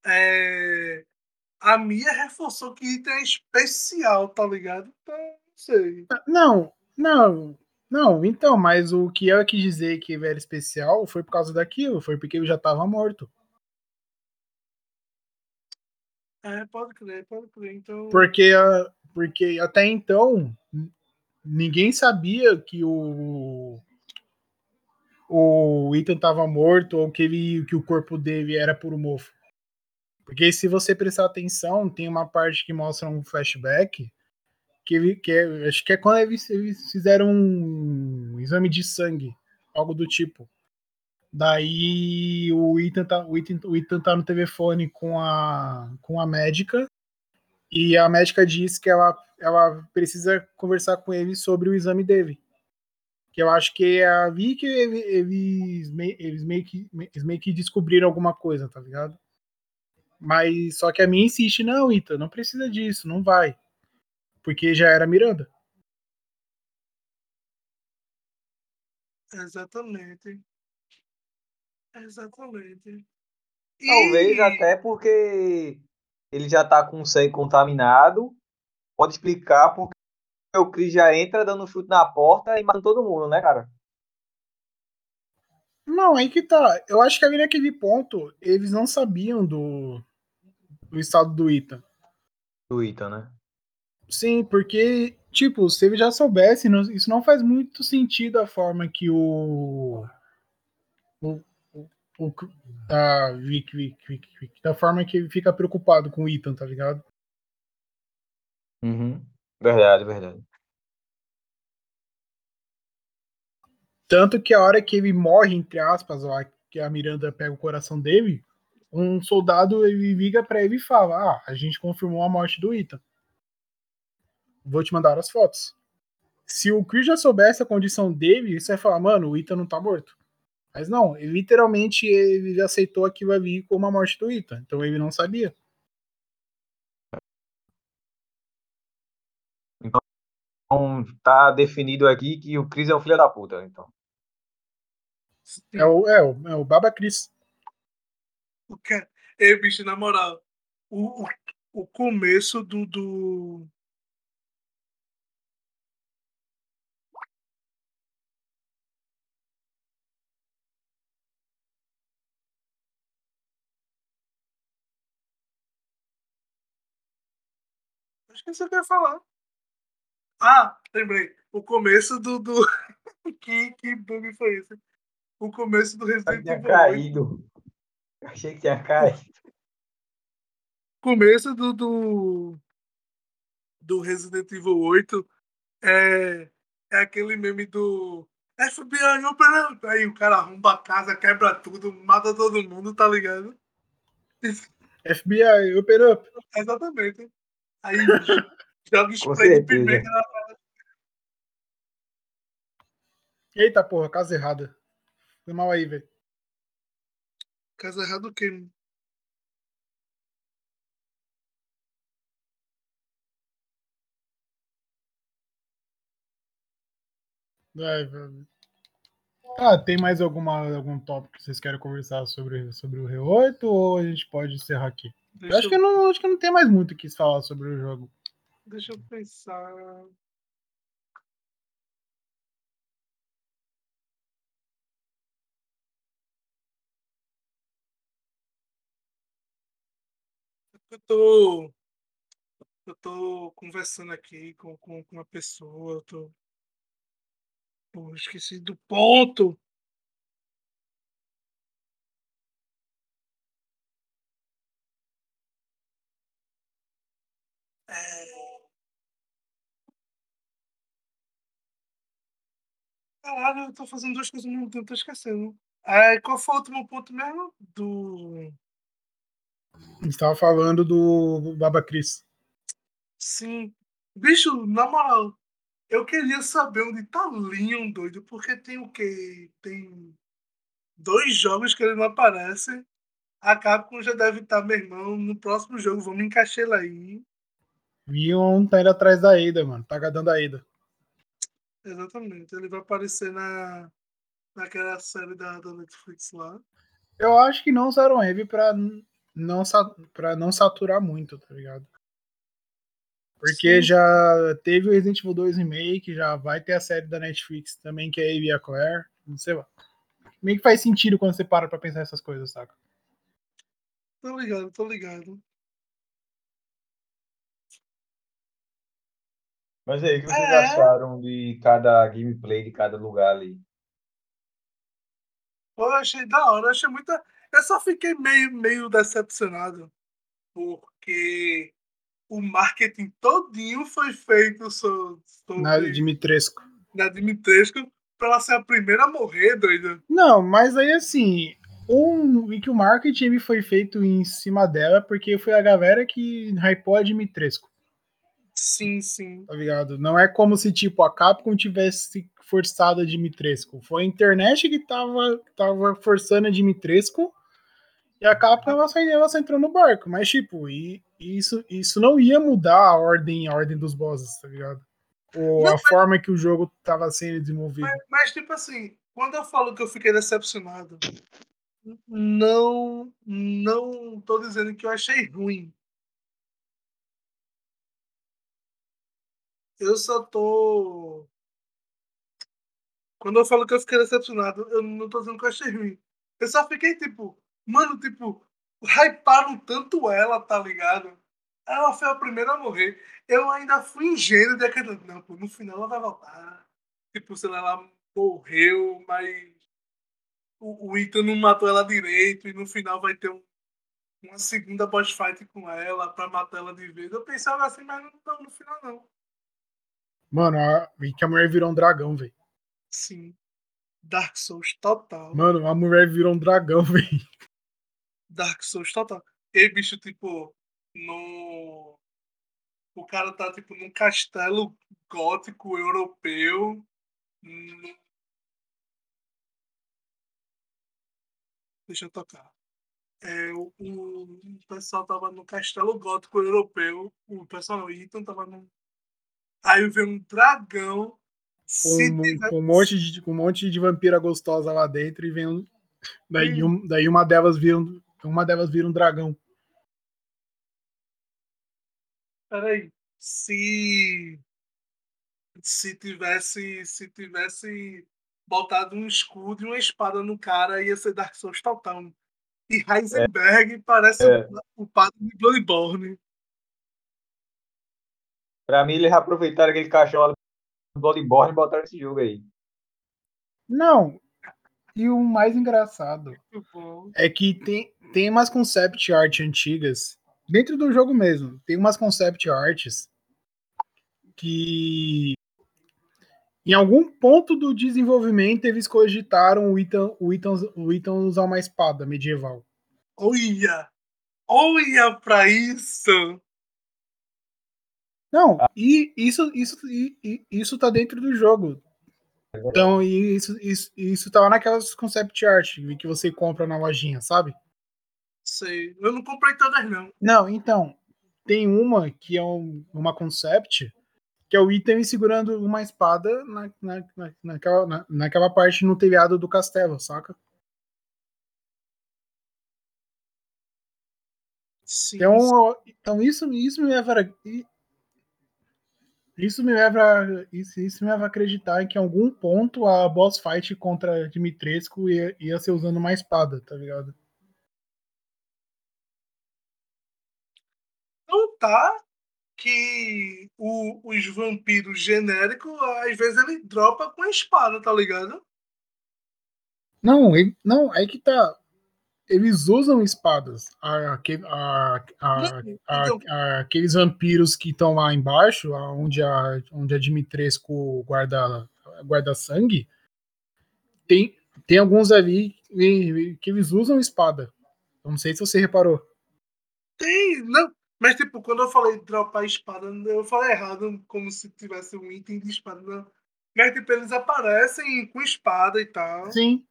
A: é... a Mia reforçou que Ethan é especial, tá ligado? Então, sei.
B: Não, não, não, então, mas o que eu quis dizer que ele era especial foi por causa daquilo, foi porque ele já estava morto.
A: É, pode crer, pode crer. Então...
B: Porque, porque até então ninguém sabia que o o Ethan estava morto ou que, ele, que o corpo dele era puro mofo. Porque se você prestar atenção, tem uma parte que mostra um flashback que, que é, acho que é quando eles, eles fizeram um exame de sangue, algo do tipo. Daí o Ethan tá, o Ethan, o Ethan tá no telefone com a, com a médica e a médica diz que ela, ela precisa conversar com ele sobre o exame dele. Que eu acho que é ali que eles, eles, meio que, eles meio que descobriram alguma coisa, tá ligado? Mas só que a minha insiste, não, Ethan, não precisa disso, não vai porque já era Miranda.
A: Exatamente. Exatamente.
C: E... Talvez até porque ele já tá com o sangue contaminado. Pode explicar porque o Chris já entra dando chute na porta e matando todo mundo, né, cara?
B: Não, aí que tá. Eu acho que ali naquele ponto eles não sabiam do, do estado do Ita.
C: Do Ita, né?
B: Sim, porque, tipo, se ele já soubesse, isso não faz muito sentido a forma que o. o, o, da, Vic, Vic, Vic, Vic, da forma que ele fica preocupado com o Ethan, tá ligado?
C: Uhum. Verdade, verdade.
B: Tanto que a hora que ele morre, entre aspas, lá, que a Miranda pega o coração dele, um soldado ele liga para ele e fala: Ah, a gente confirmou a morte do Ethan vou te mandar as fotos. Se o Chris já soubesse a condição dele, você vai falar, mano, o Ita não tá morto. Mas não, ele, literalmente ele aceitou aquilo ali como a morte do Ita. Então ele não sabia.
C: Então tá definido aqui que o Chris é um filho da puta, então.
B: É o, é o, é o Baba Chris.
A: O que? Ei, bicho, na moral, o, o, o começo do, do, que eu ia falar. Ah, lembrei. O começo do. do... que, que bug foi esse? O começo do Resident
C: tinha
A: Evil 8.
C: caído. Achei que tinha caído.
A: começo do, do, do Resident Evil 8 é, é aquele meme do FBI operando. Aí o cara arromba a casa, quebra tudo, mata todo mundo, tá ligado?
B: FBI, open up.
A: Exatamente. Aí joga spray de pimenta na
B: Eita porra, casa errada. Foi mal aí, velho.
A: casa errada o quê? mano?
B: Vai, vai. Ah, tem mais alguma, algum tópico que vocês querem conversar sobre, sobre o R8 ou a gente pode encerrar aqui? Eu
A: Deixa,
B: acho que não, acho que não tem mais muito o que falar sobre o jogo.
A: deixa eu pensar. Eu tô, eu tô conversando aqui com, com, com uma pessoa, eu tô. Pô, esqueci do ponto. É... Caralho, eu tô fazendo duas coisas ao mesmo tempo, tô esquecendo. É, qual foi o último ponto mesmo? Do.
B: A gente tava falando do Baba Cris.
A: Sim. Bicho, na moral, eu queria saber onde tá Leon, doido, porque tem o quê? Tem dois jogos que ele não aparece. A Capcom já deve estar, meu irmão, no próximo jogo, vamos encaixar ele aí.
B: Vion tá indo atrás da Ada, mano. Tá gadando a Ada.
A: Exatamente. Ele vai aparecer na, naquela série da, da Netflix lá.
B: Eu acho que não usaram Heavy pra não, pra não saturar muito, tá ligado? Porque
A: Sim.
B: já teve o Resident Evil 2 Remake, já vai ter a série da Netflix também, que é Eve e a Claire. Não sei lá. Meio que faz sentido quando você para pra pensar essas coisas, saca?
A: Tô ligado, tô ligado.
C: Mas aí, o que vocês
A: É.
C: acharam de cada gameplay de cada lugar ali?
A: Pô, eu achei da hora, eu achei muita. Eu só fiquei meio, meio decepcionado, porque o marketing todinho foi feito so- sobre
B: Na Dimitrescu.
A: na Dimitrescu pra ela ser a primeira a morrer, doido.
B: Não, mas aí assim, um, e que o marketing foi feito em cima dela, porque foi a galera que hypou a Dimitrescu,
A: Sim, sim.
B: tá ligado? Não é como se, tipo, a Capcom tivesse forçado a Dimitrescu. Foi a internet que tava, tava forçando a Dimitrescu e a Capcom ela só, ela só entrou no barco. Mas, tipo, e, isso, isso não ia mudar a ordem, a ordem dos bosses, tá ligado? Ou
A: Não,
B: a forma que o jogo tava sendo desenvolvido.
A: Mas, mas, tipo assim, quando eu falo que eu fiquei decepcionado, não, não tô dizendo que eu achei ruim. Eu só tô. Quando eu falo que eu fiquei decepcionado, eu não tô dizendo que eu achei ruim. Eu só fiquei tipo, mano, tipo, hyparam tanto ela, tá ligado? Ela foi a primeira a morrer. Eu ainda fui ingênuo de acreditar, não, pô, no final ela vai voltar. Tipo, sei lá, ela morreu, mas o, o Ethan não matou ela direito e no final vai ter um- uma segunda boss fight com ela pra matar ela de vez. Eu pensava assim, mas não, não, no final não.
B: Mano, a, e que a mulher virou um dragão, velho.
A: Sim. Dark Souls total.
B: Mano, a mulher virou um dragão, velho.
A: Dark Souls total. E bicho, tipo, no. O cara tá, tipo, num castelo gótico europeu. no- Deixa eu tocar. É, o, o pessoal tava no castelo gótico europeu. O pessoal não, o Ethan tava num. Aí veio um dragão. Se
B: Com,
A: tiver-
B: com um monte de, com um monte de vampira gostosa lá dentro e vem um, daí,
A: Hum.
B: um- daí uma delas vira um, uma delas vira um dragão.
A: Peraí. Se. Se tivesse. Se tivesse botado um escudo e uma espada no cara, ia ser Dark Souls total. E Heisenberg parece
C: É.
A: o, o padre de Bloodborne.
C: Pra mim, eles aproveitaram aquele caixão lá do Bloodborne e botaram esse jogo aí.
B: Não. E o mais engraçado é que tem, tem umas concept art antigas dentro do jogo mesmo. Tem umas concept arts que em algum ponto do desenvolvimento eles cogitaram o Ethan, o Ethan, o Ethan usar uma espada medieval.
A: Olha! Olha pra isso!
B: Não, e isso, isso, e- e- isso tá dentro do jogo. Então, e isso, isso, isso tá lá naquelas concept art que você compra na lojinha, sabe?
A: Sei. Eu não comprei todas, não.
B: Não, então, tem uma que é um- uma concept, que é o item segurando uma espada na, na, na- naquela, na- naquela parte no telhado do castelo, saca?
A: Sim.
B: Então, então isso, isso me leva isso me leva a- isso, isso me leva a acreditar que em algum ponto a boss fight contra Dimitrescu ia, ia ser usando uma espada, tá ligado?
A: Não tá que o- os vampiros genéricos, às vezes ele dropa com a espada, tá ligado?
B: Não, ele- não, aí que tá. Eles usam espadas. A-
A: Então,
B: aqueles vampiros que estão lá embaixo, onde a, onde a Dimitrescu guarda, guarda sangue, tem, tem alguns ali que eles usam espada. Não sei se você reparou.
A: tem, não. Mas, tipo, quando eu falei dropar espada, eu falei errado, como se tivesse um item de espada, não. Mas, tipo, eles aparecem com espada e tal.
B: Sim.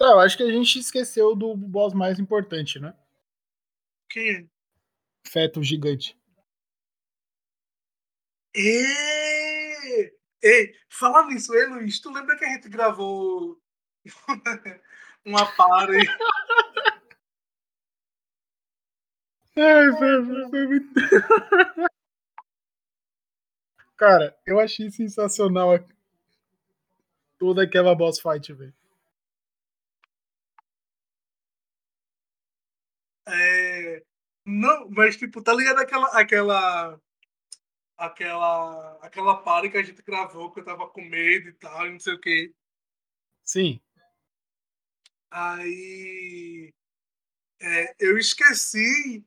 B: Tá, eu acho que a gente esqueceu do boss mais importante, né?
A: Quem é?
B: Feto gigante.
A: Ê! Ei, fala nisso, ei, Luiz, tu lembra que a gente gravou uma party?
B: Ai, foi, foi- muito. Cara, eu achei sensacional toda aquela boss fight, velho.
A: É, não, mas tipo, tá ligado aquela aquela aquela aquela party que a gente gravou que eu tava com medo e tal, e não sei o que.
B: Sim.
A: Aí é, eu esqueci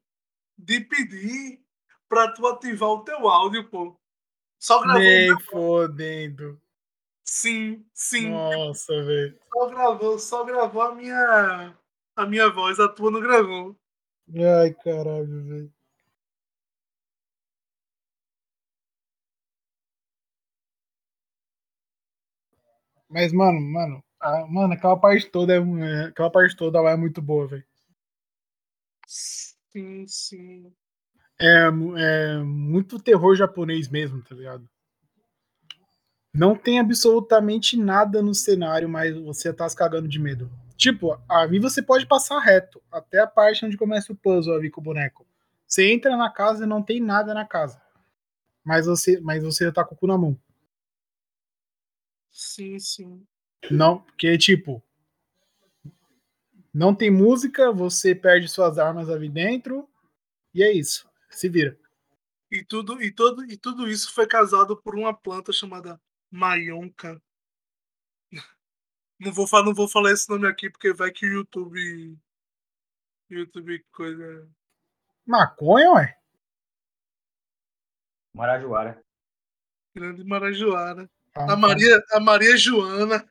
A: de pedir pra tu ativar o teu áudio, pô. Só gravou.
B: Nem fodendo.
A: Sim, sim.
B: Nossa, velho.
A: Só gravou, só gravou a minha a minha voz, a tua não gravou.
B: Ai, caralho, velho. Mas, mano, mano, a- mano, aquela parte toda é, é- aquela parte toda lá é muito boa, velho.
A: Sim, sim.
B: É, é muito terror japonês mesmo, tá ligado? Não tem absolutamente nada no cenário, mas você tá se cagando de medo. Tipo, ali você pode passar reto, até a parte onde começa o puzzle ali com o boneco. Você entra na casa e não tem nada na casa. Mas você, mas você tá com o cu na mão.
A: Sim, sim.
B: Não, porque, tipo, não tem música, você perde suas armas ali dentro, e é isso. Se vira.
A: E tudo, e, todo, e tudo isso foi causado por uma planta chamada Maionca. Não vou, fa- não vou falar esse nome aqui porque vai que o YouTube. YouTube coisa.
B: Maconha, ué?
C: Marajoara.
A: Grande Marajoara.
B: A,
A: A Maria, a Maria Joana.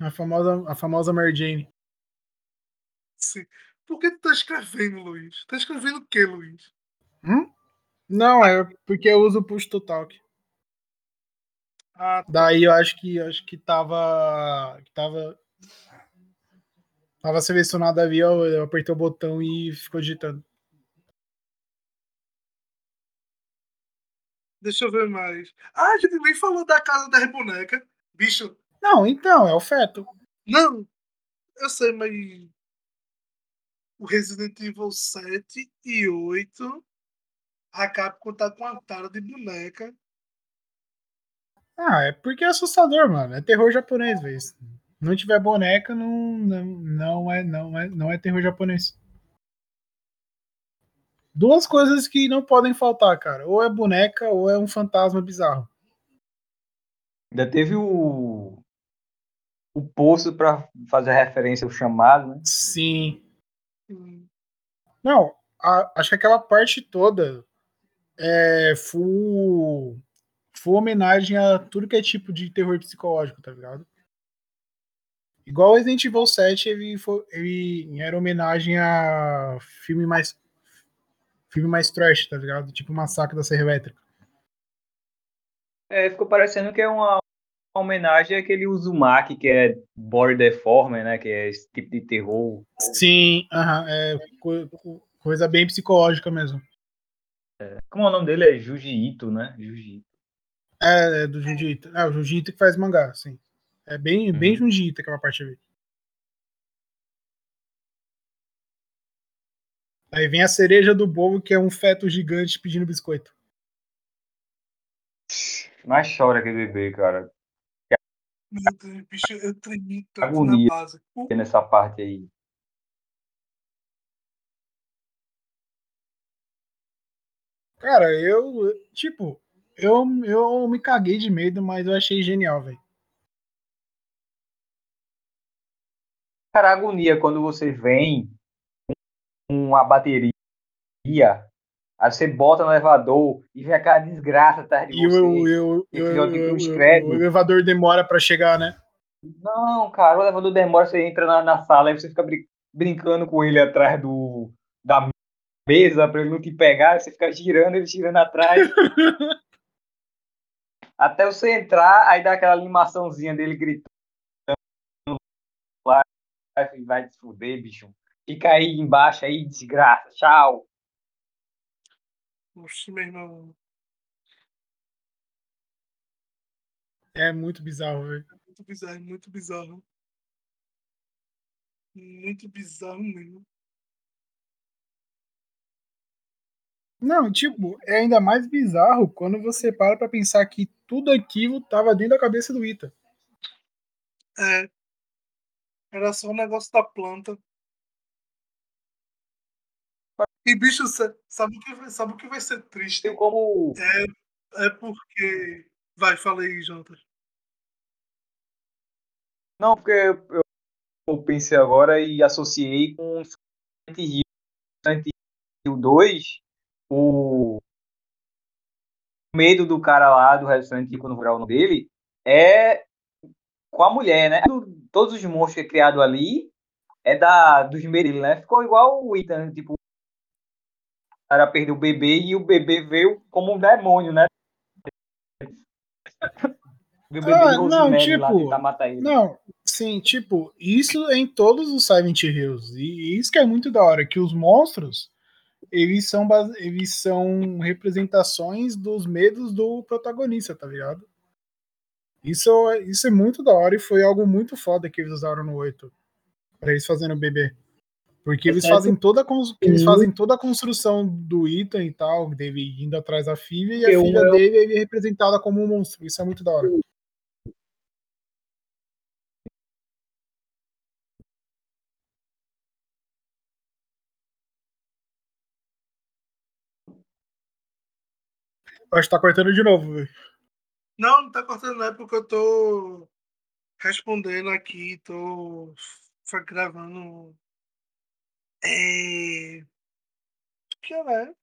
B: a famosa, a famosa Mary Jane.
A: Sim. Por que tu tá escrevendo, Luiz? Tá escrevendo o que, Luiz?
B: Hum? Não, é porque eu uso o push to talk.
A: Ah,
B: Daí eu acho que acho que tava. Que tava. Tava selecionado ali, eu, eu apertei o botão e ficou digitando.
A: deixa eu ver mais. Ah, a gente nem falou da casa das bonecas. Bicho,
B: Não, então, é o feto.
A: não. Eu sei, mas. O Resident Evil 7 e 8. A Capcom tá com a tara de boneca.
B: Ah, é porque é assustador, mano. É terror japonês, velho. Não tiver boneca, não, não, não, é, não, é, não é terror japonês. Duas coisas que não podem faltar, cara. Ou é boneca ou é um fantasma bizarro.
C: Ainda teve o. O poço para fazer referência ao chamado, né?
B: Sim. Não, a- acho que aquela parte toda é full, full homenagem a tudo que é tipo de terror psicológico, tá ligado? Igual o Resident Evil 7, ele, foi, ele era homenagem a filme mais filme mais trash, tá ligado? Tipo Massacre da Serra Elétrica.
C: É, ficou parecendo que é uma, uma homenagem àquele Uzumaki, que é body deforme, né? Que é esse tipo de terror.
B: Sim, aham, é co- co- coisa bem psicológica mesmo.
C: Como é o nome dele? É Juji Ito, né? Juji.
B: É, é do Junji Ito. É, o Junji Ito que faz mangá, sim. É bem, bem
C: Uhum.
B: Junji Ito aquela parte ali. Aí vem a cereja do bolo, que é um feto gigante pedindo biscoito.
C: Mas chora aquele bebê, cara.
A: Meu Deus, bicho, eu tremi tanto
C: Agonia.
A: na base. Uh,
C: Nessa parte aí.
B: Cara, eu, tipo, eu, eu me caguei de medo, mas eu achei genial, velho.
C: Cara, a agonia quando você vem com uma bateria, aí você bota no elevador e vem aquela desgraça atrás de
B: E
C: você.
B: o, eu, eu, eu- eu- o elevador demora pra chegar, né?
C: Não, cara, o elevador demora, você entra na, na sala e você fica brin- brincando com ele atrás do, da mesa pra ele não te pegar, você fica girando, ele girando atrás. Até você entrar, aí dá aquela animaçãozinha dele gritando lá, e vai se fuder, bicho. Fica aí embaixo aí, desgraça, tchau.
A: Oxe, meu irmão.
B: É muito bizarro, velho.
A: Muito bizarro, muito bizarro. Muito bizarro mesmo.
B: Não, tipo, é ainda mais bizarro quando você para pra pensar que tudo aquilo tava dentro da cabeça do Ita.
A: É. Era só um negócio da planta. E, bicho, sa- sabe o que, vai- sabe o que vai ser triste?
C: Tem como.
A: É porque. Vai, fala aí, Jontas.
C: Não, porque eu, eu pensei agora e associei com Silent Hill. Silent Hill 2, o medo do cara lá do Evil, quando virar o nome dele, é com a mulher, né? Todos os monstros que é criado ali é da, dos medos né? Ficou igual o Ethan, tipo, o cara perdeu o bebê e o bebê veio como um demônio, né? O bebê
B: Ah, não, tipo,
C: tentar matar ele.
B: Não, sim, tipo, isso é em todos os Silent Hills. E isso que é muito da hora, que os monstros, eles são, eles são representações dos medos do protagonista, tá ligado? Isso, isso é muito da hora e foi algo muito foda que eles usaram no 8. Pra eles fazerem o bebê. Porque eles fazem toda a, eles fazem toda a construção do Ethan e tal, dele indo atrás da filha, e a filha
C: o-
B: dele ele é representada como um monstro. Isso é muito da hora. Acho que tá cortando de novo, velho.
A: Não, não tá cortando, não é porque eu tô respondendo aqui, tô gravando. É. Que hora é?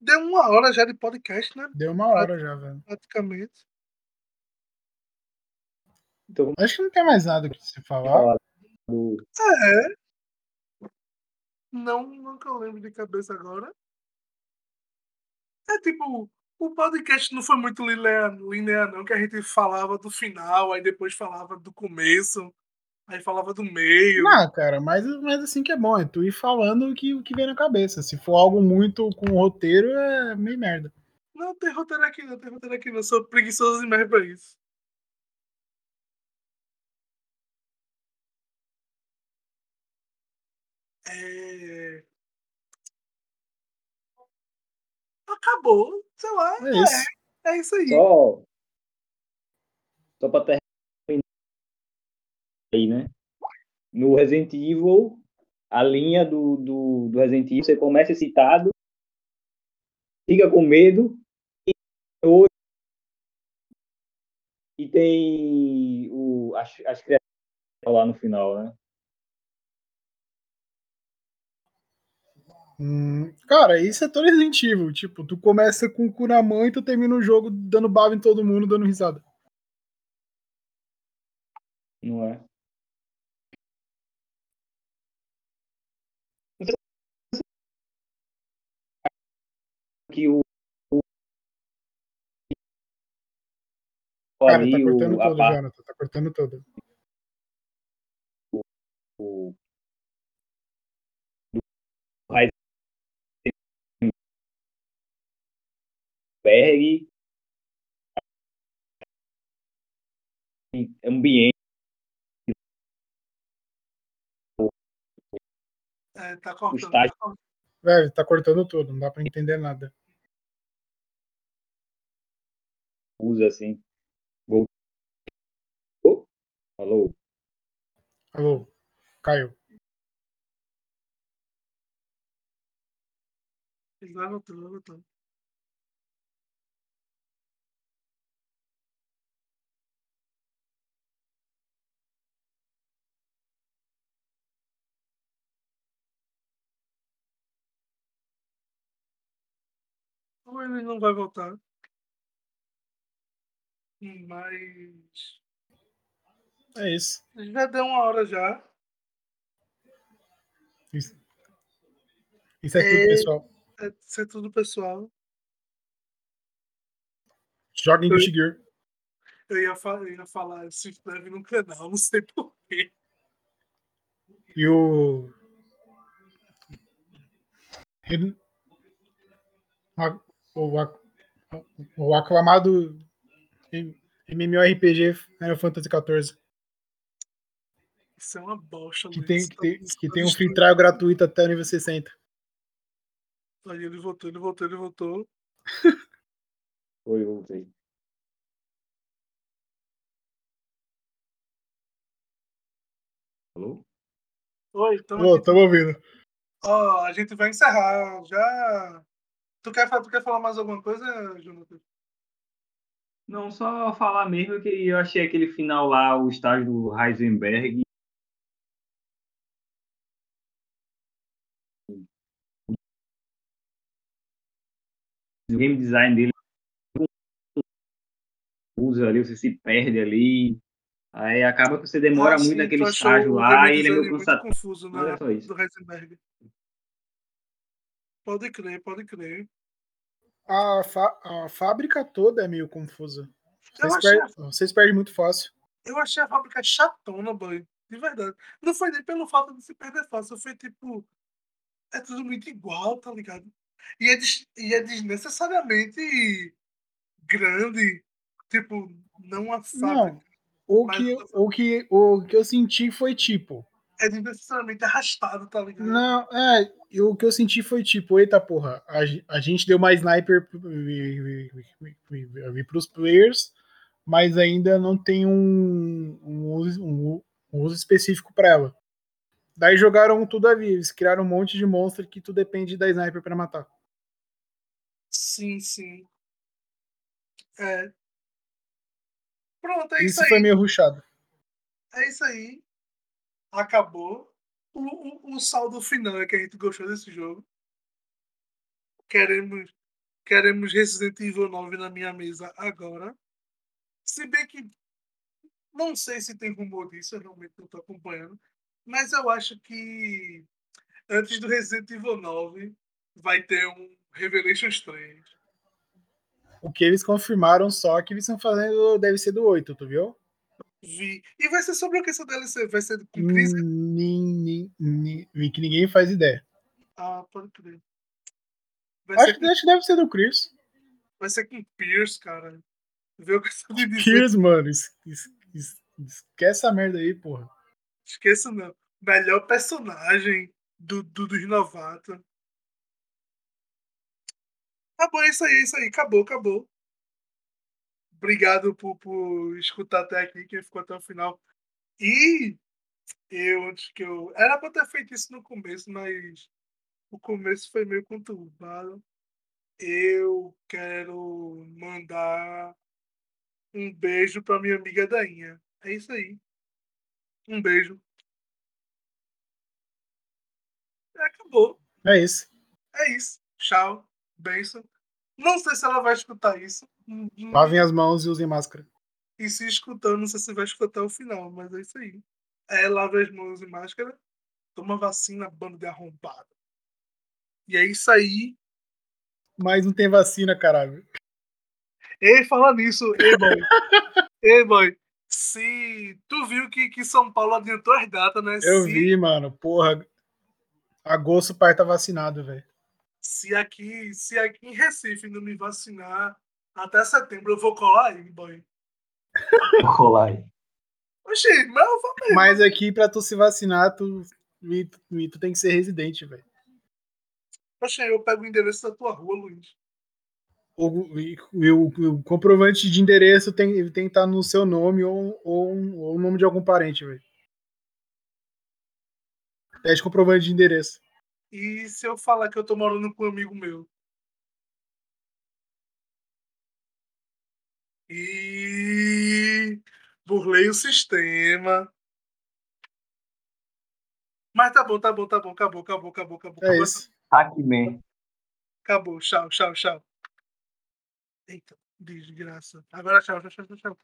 A: Deu uma hora já de podcast, né?
B: Deu uma hora já, velho.
A: Praticamente.
C: Então,
B: Acho que não tem mais nada que se falar.
A: É. Não, nunca eu lembro de cabeça agora. É tipo, o podcast não foi muito linear, linear, não, que a gente falava do final, aí depois falava do começo, aí falava do meio.
B: Não, cara, mas, mas assim que é bom, é tu ir falando o que, o que vem na cabeça. Se for algo muito com roteiro, é meio merda.
A: Não tem roteiro aqui, não tem roteiro aqui, não. Eu sou preguiçoso demais pra isso. É... Acabou, sei lá.
B: É isso.
A: É isso aí.
C: Só, só pra ter aí, né? No Resident Evil, a linha do, do, do Resident Evil, você começa excitado, fica com medo, e, e tem o, as, as criaturas lá no final, né?
B: Hum, cara, isso é todo Resident Evil. Tipo, tu começa com o cu na mão e tu termina o jogo dando bala em todo mundo, dando risada.
C: Não é? Que o.
B: Cara,
C: ali,
B: tá cortando
C: o,
B: todo,
C: a parte,
B: Jonathan. Tá cortando todo.
C: o, Berg, ambiente.
A: É, tá cortando.
C: estágio.
A: tá.
B: Velho, tá cortando tudo, não dá pra entender nada.
C: usa assim. Voltou? Alô?
B: Alô, Caio.
A: Vai voltando, vai voltando. Ou ele não vai voltar. Mas.
B: É isso.
A: Já deu uma hora já.
B: Isso, isso é tudo,
A: É.
B: pessoal.
A: É, isso é tudo, pessoal.
B: Joga em Guilty Gear.
A: Eu ia, fa- eu ia falar, se inscreve no canal, não sei porquê.
B: E o. A- O, o aclamado MMORPG Final Fantasy XIV.
A: Isso é uma bosta,
B: Que tem, que
A: Tá
B: tem, que tem um free trial gratuito até o nível 60.
A: Aí ele voltou, ele voltou, ele voltou.
C: Oi, voltei. Alô?
A: Oi,
B: Ô, tamo ouvindo.
A: Ó, a gente vai encerrar. Já. Tu quer, tu quer falar mais alguma coisa, Jonathan?
C: Não, só falar mesmo que eu achei aquele final lá, o estágio do Heisenberg. O game design dele usa ali, você se perde ali. Aí acaba que você demora
A: Ah,
C: muito
A: sim,
C: naquele estágio lá e ele é meio
A: muito
C: cansativo.
A: confuso
C: Mas
A: na,
C: é só isso.
A: do Heisenberg. Pode crer, pode crer.
B: A, a fábrica toda é meio confusa. Vocês,
A: achei,
B: perdem, vocês perdem muito fácil.
A: eu achei a fábrica chatona, boy. De verdade. Não foi nem pelo fato de se perder fácil. Foi tipo. É tudo muito igual, tá ligado? E é, des- e é desnecessariamente grande. Tipo, não a fábrica.
B: Não. O que, o, que, o que eu senti foi tipo.
A: É desnecessariamente arrastado, tá ligado?
B: Não, é. e O que eu senti foi tipo, eita porra, a, a gente deu mais sniper para os players, mas ainda não tem um, um, uso, um, um uso específico para ela. Daí jogaram tudo ali, eles criaram um monte de monstro que tu depende da sniper para matar.
A: Sim, sim. É. Pronto, é isso,
B: Isso
A: aí.
B: foi meio ruchado.
A: É isso aí. Acabou. O, o, o saldo final é que a gente gostou desse jogo. Queremos, queremos Resident Evil 9 na minha mesa agora. Se bem que não sei se tem rumor disso, eu realmente não estou acompanhando. Mas eu acho que antes do Resident Evil 9 vai ter um Revelations 3.
B: O que eles confirmaram só que eles estão fazendo deve ser do 8, tu viu?
A: Vi. E vai ser sobre o que essa DLC? Vai ser com Chris?
B: Nin- nin- nin- que ninguém faz ideia.
A: Ah, pode crer.
B: Acho
A: com,
B: acho que deve ser do Chris.
A: vai ser com Pierce, cara. Vê o que eu de dizer.
B: Chris, mano. es- es- es- Esquece essa merda aí, porra.
A: Esqueça não. Melhor personagem do, do, dos novatos. Tá bom, é isso aí, é isso aí. Acabou, acabou. Obrigado por, por escutar até aqui, quem ficou até o final. E eu, antes que eu. Era pra ter feito isso no começo, mas o começo foi meio conturbado. Eu quero mandar um beijo pra minha amiga Dainha. É isso aí. Um beijo. Acabou.
B: É isso.
A: É isso. Tchau. Benção. Não sei se ela vai escutar isso.
B: Lavem as mãos e usem máscara.
A: E se escutando, não sei se vai escutar o final, mas é isso aí. É, lave as mãos e máscara. Toma vacina, bando de arrombado. E é isso aí.
B: Mas não tem vacina, caralho.
A: Ei, fala nisso, ei, boy. ei, boy. Se tu viu que, que São Paulo adiantou as datas, né?
B: Eu
A: se,
B: vi, mano. Porra. Agosto o pai tá vacinado, velho.
A: Se aqui, se aqui em Recife não me vacinar até setembro, eu vou colar aí, boy.
C: Vou colar aí.
A: Oxi, mas eu vou mesmo.
B: Mas aqui, pra tu se vacinar, tu, e, tu, e tu tem que ser residente, velho.
A: Oxi, eu pego o endereço da tua rua, Luiz.
B: O, o, o comprovante de endereço tem, tem que estar no seu nome ou, ou, ou o nome de algum parente, velho. Pede comprovante de endereço.
A: E se eu falar que eu tô morando com um amigo meu? E burlei o sistema. Mas tá bom, tá bom, tá bom. Acabou, acabou, acabou, acabou.
B: É
A: acabou,
B: isso.
C: Hackman.
A: Acabou. Tchau, tchau, tchau. Eita, desgraça. Agora tchau, tchau, tchau, tchau.